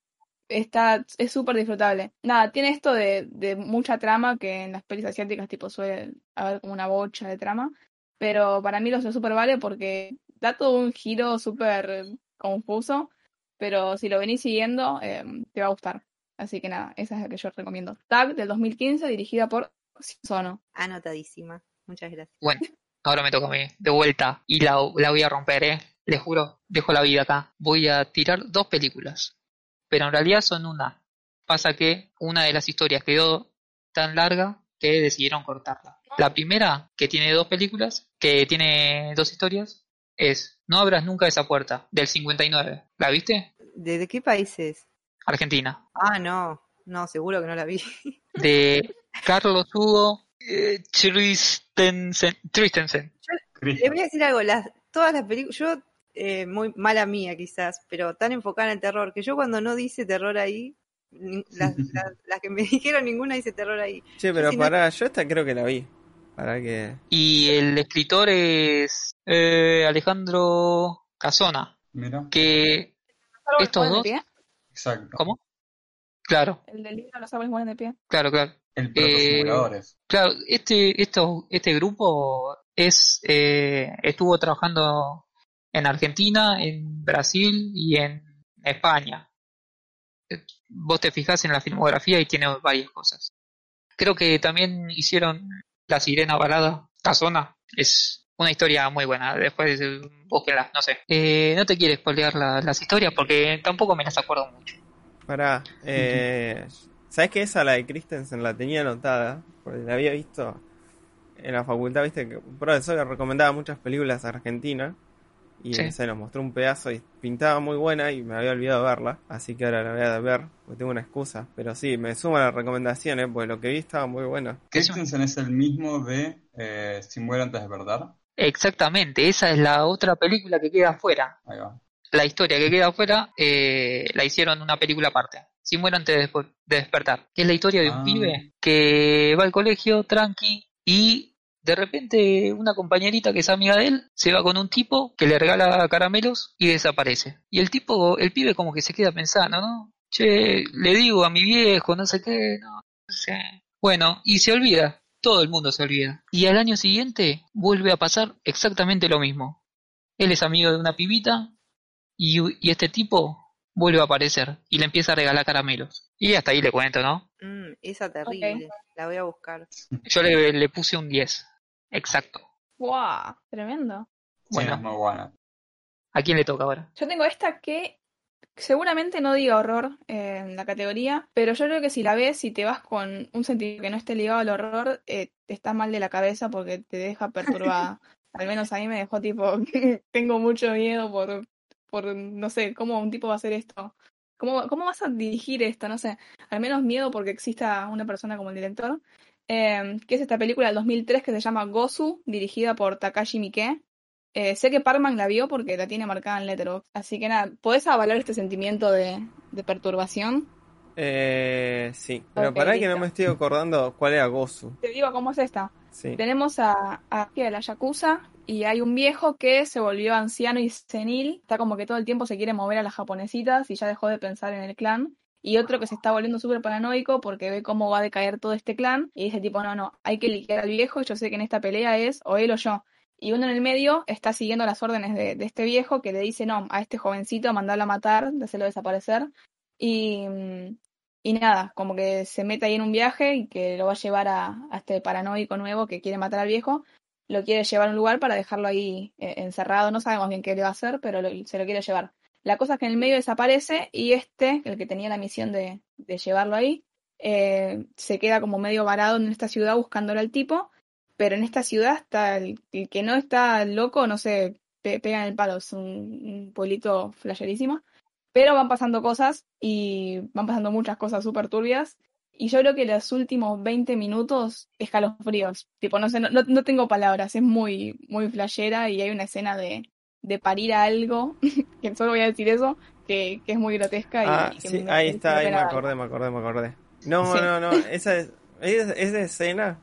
está, es súper disfrutable. Nada, tiene esto de, de mucha trama que en las pelis asiáticas tipo suele haber como una bocha de trama, pero para mí lo súper vale porque da todo un giro súper confuso, pero si lo venís siguiendo, eh, te va a gustar. Así que nada, esa es la que yo recomiendo. Tag del 2015, dirigida por Sono. Anotadísima. Muchas gracias. Bueno, ahora me toca a mí, de vuelta. Y la, la voy a romper, ¿eh? Les juro, dejo la vida acá. Voy a tirar dos películas. Pero en realidad son una. Pasa que una de las historias quedó tan larga que decidieron cortarla. La primera, que tiene dos películas, que tiene dos historias, es No abras nunca esa puerta, del 59. ¿La viste? ¿De, de qué países? Argentina. Ah, no. No, seguro que no la vi. De [LAUGHS] Carlos Hugo eh, Christensen. Christensen. Le voy a decir algo. Las, todas las películas. Yo, eh, muy mala mía quizás, pero tan enfocada en el terror, que yo cuando no dice terror ahí, las, [LAUGHS] las- las que me dijeron ninguna dice terror ahí. Che, pero Sí, no- pará, yo esta creo que la vi. Para que. Y el escritor es eh, Alejandro Casona. Mira, Que. ¿Árboles Estos de dos. pie? exacto. ¿Cómo? Claro, El del libro Los árboles mueren de pie. claro, claro. El protosimuladores. Claro, este, esto, este grupo es, eh, estuvo trabajando en Argentina, en Brasil y en España. Eh, Vos te fijás en la filmografía y tiene varias cosas. Creo que también hicieron La Sirena Balada, Casona. Es una historia muy buena. Después eh, búsquenla, no sé. Eh, no te quieres spoilear la- las historias porque tampoco me las acuerdo mucho. Pará, eh, ¿sabes que esa, la de Christensen, la tenía anotada? Porque la había visto en la facultad, viste, que un profesor le recomendaba muchas películas argentinas y Sí. se nos mostró un pedazo y pintaba muy buena y me había olvidado verla, así que ahora la voy a ver, porque tengo una excusa. Pero sí, me suman las recomendaciones, porque lo que vi estaba muy bueno. Christensen es el mismo de eh, Si muere antes de verdad. Exactamente, esa es la otra película que queda afuera. Ahí va. la historia que queda afuera eh, la hicieron una película aparte. Si muero antes de, despertar. Que es la historia de un Ah. pibe que va al colegio tranqui y de repente una compañerita que es amiga de él se va con un tipo que le regala caramelos y desaparece. Y el tipo, el pibe como que se queda pensando, ¿no? Che, le digo a mi viejo, no sé qué, no, no sé. Bueno, y se olvida. Todo el mundo se olvida. Y al año siguiente vuelve a pasar exactamente lo mismo. Él es amigo de una pibita y, y este tipo vuelve a aparecer y le empieza a regalar caramelos. Y hasta ahí le cuento, ¿no? Mm, esa terrible. La voy a buscar. Yo le, le puse un 10. Exacto. ¡Wow! Tremendo. Bueno. muy buena. ¿A quién le toca ahora? Yo tengo esta que seguramente no diga horror eh, en la categoría, pero yo creo que si la ves y te vas con un sentido que no esté ligado al horror, eh, te estás mal de la cabeza porque te deja perturbada. [LAUGHS] al menos a mí me dejó tipo, [LAUGHS] tengo mucho miedo por, por, no sé, cómo un tipo va a hacer esto. ¿Cómo, ¿Cómo vas a dirigir esto? No sé. Al menos miedo porque exista una persona como el director. Eh, que es esta película del 2003 que se llama Gozu, dirigida por Takashi Miike. Eh, sé que Parman la vio porque la tiene marcada en Letterboxd. Así que nada, ¿podés avalar este sentimiento de, de perturbación? Eh, sí, pero Ok, pará que no me estoy acordando cuál era Gozu. Te digo cómo es esta. Sí. Tenemos a, a, a la Yakuza y hay un viejo que se volvió anciano y senil. Está como que todo el tiempo se quiere mover a las japonesitas y ya dejó de pensar en el clan. Y otro que se está volviendo súper paranoico porque ve cómo va a decaer todo este clan. Y dice tipo, no, no, hay que liquidar al viejo y yo sé que en esta pelea es o él o yo. Y uno en el medio está siguiendo las órdenes de, de este viejo que le dice, no, a este jovencito mandarlo a matar, de hacerlo desaparecer. Y, y nada, como que se mete ahí en un viaje y que lo va a llevar a este paranoico nuevo que quiere matar al viejo. Lo quiere llevar a un lugar para dejarlo ahí eh, encerrado. No sabemos bien qué le va a hacer, pero se lo quiere llevar. La cosa es que en el medio desaparece y este, el que tenía la misión de, de llevarlo ahí, eh, se queda como medio varado en esta ciudad buscándolo al tipo. Pero en esta ciudad está el, que no está loco, no sé, pe- pega en el palo. Es un, un pueblito flasherísimo. Pero van pasando cosas y van pasando muchas cosas súper turbias. Y yo creo que los últimos 20 minutos, escalofríos. Tipo, no sé, no, no, no tengo palabras, es muy, muy flashera y hay una escena de, de parir a algo, [LAUGHS] que solo voy a decir eso, que, que es muy grotesca. Y, Ah, y que sí, me- ahí está, ahí me acordé, me acordé, me acordé. No, Sí. no, no, esa es, esa, escena,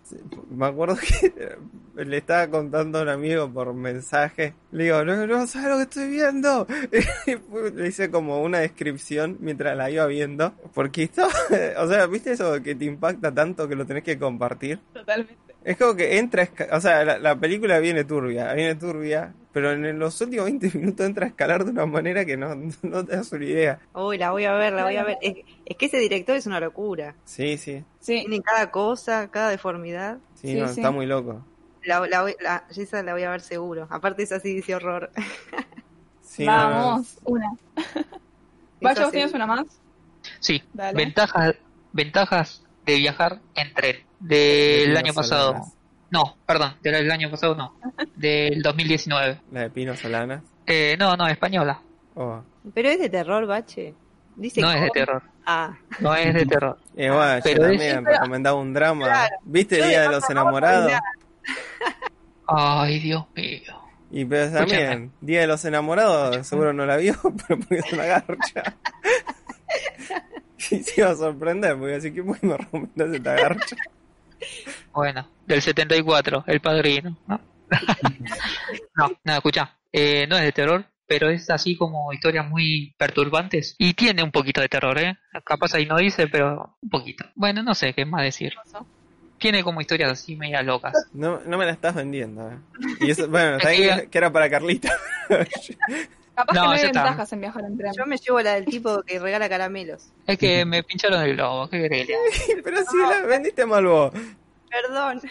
me acuerdo que [LAUGHS] le estaba contando a un amigo por mensaje, le digo, no, no sabes lo que estoy viendo, [LAUGHS] le hice como una descripción mientras la iba viendo, porque estaba, [LAUGHS] o sea, ¿viste eso que te impacta tanto que lo tenés que compartir? Totalmente. Es como que entra, o sea, la, la película viene turbia, viene turbia, pero en los últimos 20 minutos entra a escalar de una manera que no, [LAUGHS] no te das una idea. Uy, la voy a ver, la voy a ver. Es, es que ese director es una locura. Sí, sí, Sí, Tiene cada cosa, cada deformidad. sí, Sí, no, sí. está muy loco. La, la, voy- la, esa la voy a ver seguro. Aparte es así, dice horror. [LAUGHS] Sí, no, no, vamos, una. [LAUGHS] Vaya, Esa ¿vos tienes sí. una más? Sí, Dale. ventajas, ventajas de viajar en tren del año pasado. No, perdón, del año pasado no, del 2019. La de Pino Solanas. Eh, no, no, española. Oh. Pero es de terror, Bache. Dice No es de terror, Ah, no es de terror. [LAUGHS] Eh, bueno, yo Pero es- también recomendaba un drama. Claro. ¿Viste Día de los Enamorados? Ay, Dios mío. Y pero también, Escúchame. Día de los Enamorados, seguro no la vio, [LAUGHS] pero porque es una garcha. [LAUGHS] y se iba a sorprender, porque así que ¿por qué me recomendás esta garcha? Bueno, del 74, El Padrino, ¿no? [LAUGHS] no, nada, escucha, eh, no es de terror, pero es así como historias muy perturbantes y tiene un poquito de terror, ¿eh? Capaz ahí no dice, pero un poquito. Bueno, no sé qué más decir. Tiene como historias así media locas. No, no me la estás vendiendo, eh. Y eso, bueno, [LAUGHS] que- que era para Carlita. [LAUGHS] Capaz No, que no hay ya está. ventajas en viajar en tren. yo me llevo la del tipo que regala caramelos. Es que me pincharon el globo, ¿qué querés? pero si la vendiste mal vos. Perdón.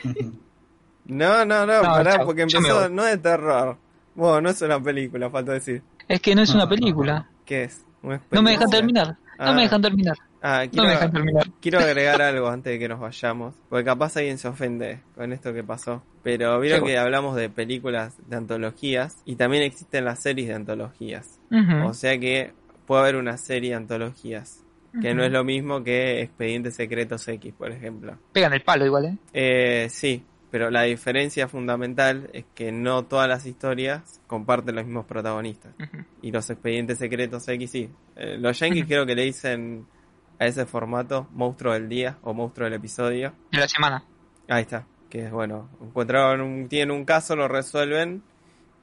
No, no, no, No, pará, porque empezó, no es de terror. Bueno, no es una película, falta decir. Es que no es una película. ¿Qué es? ¿Una No me dejan terminar. No Ah. me dejan terminar. Ah, No quiero, me dejan terminar. quiero agregar algo antes de que nos vayamos, porque capaz alguien se ofende con esto que pasó. Pero vieron Sí, que hablamos de películas de antologías y también existen las series de antologías. O sea que puede haber una serie de antologías, que no es lo mismo que Expedientes Secretos X, por ejemplo. Pegan el palo igual, ¿eh? Eh, sí, pero la diferencia fundamental es que no todas las historias comparten los mismos protagonistas. Y los expedientes secretos X sí. Eh, los yankees creo que le dicen a ese formato monstruo del día o monstruo del episodio. De la semana. Ahí está. Que es bueno, encontraron un, tienen un caso, lo resuelven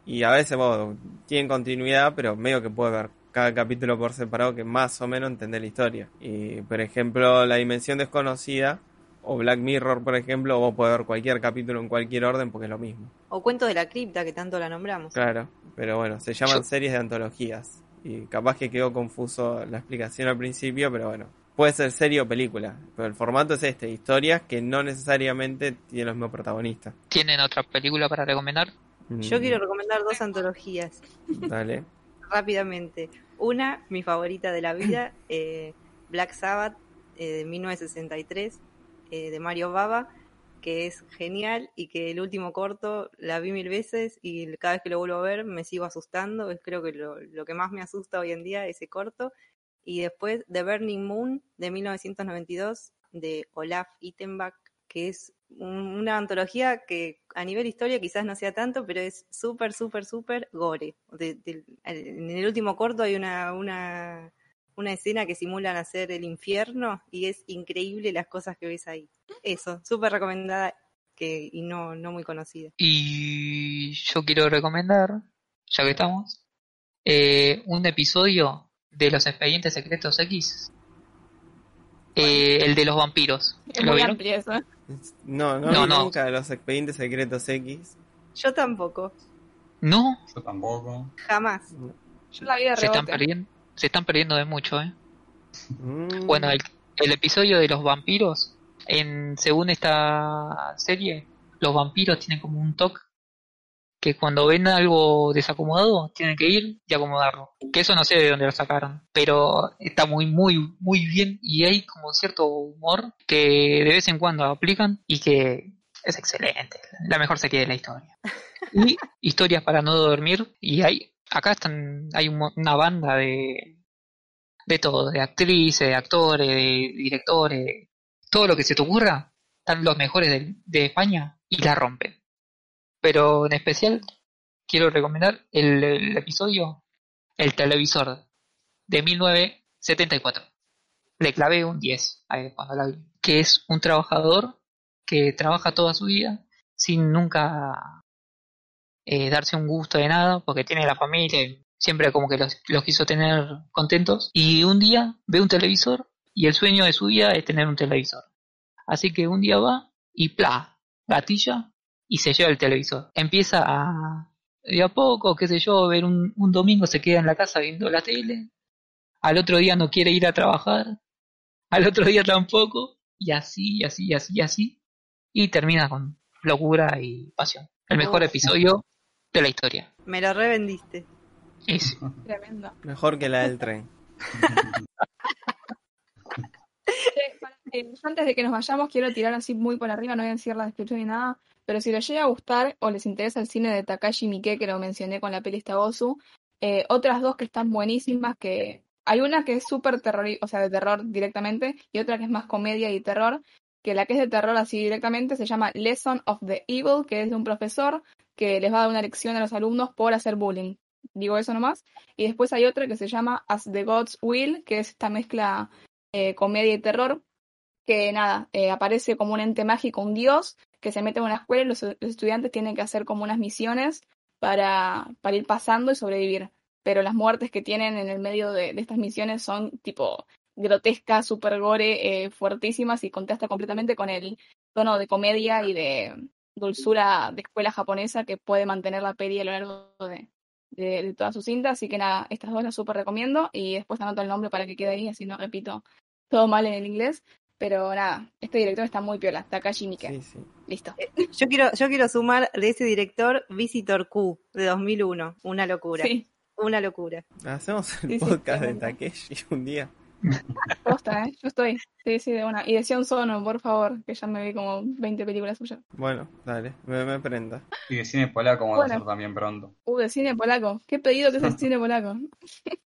y a veces bueno, tienen continuidad, pero medio que puede ver cada capítulo por separado que más o menos entender la historia. Y por ejemplo, La Dimensión Desconocida o Black Mirror, por ejemplo, vos podés ver cualquier capítulo en cualquier orden porque es lo mismo. O Cuentos de la Cripta, que tanto la nombramos. Claro, pero bueno, se llaman Yo- series de antologías. Y capaz que quedó confuso la explicación al principio, pero bueno. Puede ser serie o película, pero el formato es este, historias que no necesariamente tienen los mismos protagonistas. ¿Tienen otra película para recomendar? Yo Mm, quiero recomendar dos antologías Dale. Rápidamente. Una, mi favorita de la vida, [CLEARS THROAT] eh, Black Sabbath, eh, de 1963, eh, de Mario Baba, que es genial y que el último corto la vi mil veces y cada vez que lo vuelvo a ver me sigo asustando. Es creo que lo, lo que más me asusta hoy en día, ese corto. Y después The Burning Moon, de 1992, de Olaf Ittenbach, que es un- una antología que a nivel historia quizás no sea tanto, pero es súper, súper, súper gore. En el último corto hay una, una, una escena que simulan hacer el infierno y es increíble las cosas que ves ahí. Eso, súper recomendada que, y no, no muy conocida. Y yo quiero recomendar, ya que estamos, eh, un episodio de los expedientes secretos X. Eh, el de los vampiros. Es ¿Lo muy vieron? amplio eso. No, no, No, no. nunca los expedientes secretos X. Yo tampoco, No, Yo tampoco. jamás. Yo la vi de se están perdiendo, se están perdiendo de mucho, ¿eh? Mm, Bueno, el, el episodio de los vampiros, en según esta serie, los vampiros tienen como un toque que cuando ven algo desacomodado tienen que ir y acomodarlo. Que eso no sé de dónde lo sacaron, pero está muy, muy, muy bien y hay como cierto humor que de vez en cuando aplican y que es excelente, la mejor serie de la historia. [LAUGHS] Y historias para no dormir y hay acá están hay una banda de de todo, de actrices, de actores, de directores, todo lo que se te ocurra, están los mejores de, de España y la rompen. Pero en especial quiero recomendar el, episodio El televisor de 1974. Le clavé un 10 ahí cuando la vi. Que es un trabajador que trabaja toda su vida sin nunca eh, darse un gusto de nada, porque tiene la familia, y siempre como que los, los quiso tener contentos. Y un día ve un televisor y el sueño de su vida es tener un televisor. Así que un día va y pla, gatilla y se lleva el televisor. Empieza a, de a poco, qué sé yo, ver un, un domingo se queda en la casa viendo la tele, al otro día no quiere ir a trabajar, al otro día tampoco, y así, y así, y así, y así, y termina con locura y pasión. El mejor Oh. episodio de la historia. Me lo revendiste. Es, Tremendo. Mejor que la del tren. [LAUGHS] Eh, para- eh, antes de que nos vayamos, quiero tirar así muy por arriba, no voy a decir la descripción ni nada, pero si les llega a gustar o les interesa el cine de Takashi Miike, que lo mencioné con la peli Stagosu, eh, otras dos que están buenísimas, que hay una que es súper terror, o sea, de terror directamente, y otra que es más comedia y terror, que la que es de terror así directamente se llama Lesson of the Evil, que es de un profesor que les va a dar una lección a los alumnos por hacer bullying. Digo eso nomás. Y después hay otra que se llama As the Gods Will, que es esta mezcla eh, comedia y terror, que nada, eh, aparece como un ente mágico, un dios, que se mete en una escuela y los, los estudiantes tienen que hacer como unas misiones para, para ir pasando y sobrevivir. Pero las muertes que tienen en el medio de, de estas misiones son tipo grotescas, super gore, eh, fuertísimas y contrasta completamente con el tono de comedia y de dulzura de escuela japonesa que puede mantener la peli a lo largo de, de, de toda su cinta. Así que nada, estas dos las súper recomiendo y después anoto el nombre para que quede ahí, así no repito todo mal en el inglés. Pero nada, este director está muy piola, Takashi Miike. Sí, sí. Listo. Yo quiero, yo quiero sumar de ese director Visitor Q de 2001. Una locura. Sí, Una locura. Hacemos el Sí, sí, podcast de. Takeshi un día. posta, ¿eh? Yo estoy. Sí, sí, de una. Y de Sion Sono, por favor, que ya me vi como 20 películas suyas. Bueno, dale, me, me prenda. Y de cine polaco vamos a hacer también pronto. Uh, de cine polaco. Qué pedido que es el cine polaco.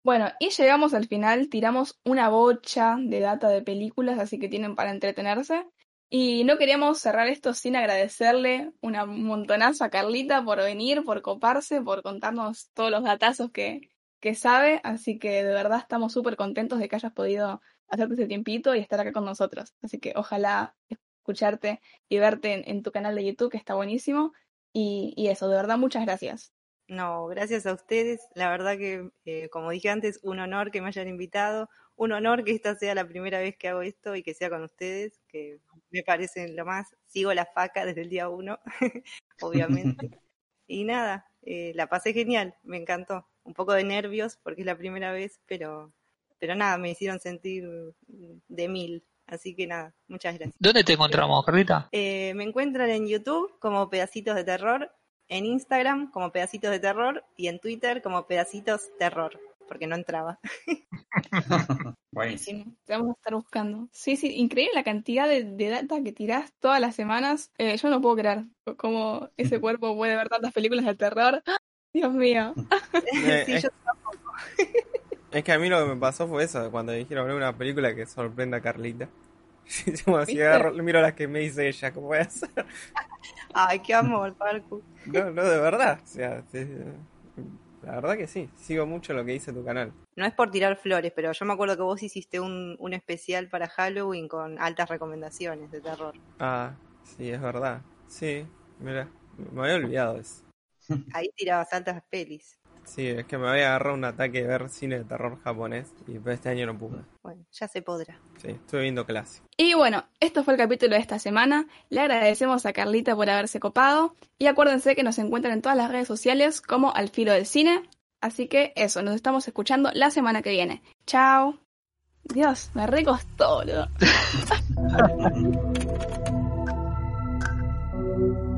Bueno, y llegamos al final, tiramos una bocha de data de películas, así que tienen para entretenerse. Y no queríamos cerrar esto sin agradecerle una montonazo a Carlita por venir, por coparse, por contarnos todos los datazos que, que sabe. Así que de verdad estamos súper contentos de que hayas podido hacerte ese tiempito y estar acá con nosotros. Así que ojalá escucharte y verte en, en tu canal de YouTube, que está buenísimo. Y, y eso, de verdad, muchas gracias. No, gracias a ustedes. La verdad que, eh, como dije antes, un honor que me hayan invitado. Un honor que esta sea la primera vez que hago esto y que sea con ustedes, que me parecen lo más. Sigo la faca desde el día uno, [LAUGHS] obviamente. [LAUGHS] y nada, eh, la pasé genial, me encantó. Un poco de nervios porque es la primera vez, pero, pero nada, me hicieron sentir de mil. Así que nada, muchas gracias. ¿Dónde te encontramos, Carlita? Eh, me encuentran en YouTube como Pedacitos de Terror, en Instagram como Pedacitos de Terror y en Twitter como Pedacitos Terror, porque no entraba. [LAUGHS] Buenísimo. Sí, te vamos a estar buscando. Sí, sí, increíble la cantidad de, de data que tirás todas las semanas. Eh, yo no puedo creer cómo ese cuerpo puede ver tantas películas de terror. ¡Ah! Dios mío. [LAUGHS] [LAUGHS] Eh, Sí, es, yo- es que a mí lo que me pasó fue eso, cuando dijeron "Ver una película que sorprenda a Carlita. [LAUGHS] ¿Viste? agarro, miro las que me dice ella, ¿cómo voy a hacer? [LAUGHS] Ay, qué amor, Parku. [LAUGHS] No, no, de verdad. O sea, la verdad que sí. Sigo mucho lo que dice tu canal. No es por tirar flores, pero yo me acuerdo que vos hiciste un, un especial para Halloween con altas recomendaciones de terror. Ah, sí, es verdad. Sí, mira, me había olvidado eso. Ahí tirabas altas pelis. Sí, es que me había agarrado un ataque de ver cine de terror japonés y pues este año no pude. Bueno, ya se podrá. Sí, estuve viendo clásico. Y bueno, esto fue el capítulo de esta semana. Le agradecemos a Carlita por haberse copado. Y acuérdense que nos encuentran en todas las redes sociales como Al Filo del Cine. Así que eso, nos estamos escuchando la semana que viene. Chao. Dios, me recostó, boludo. [LAUGHS]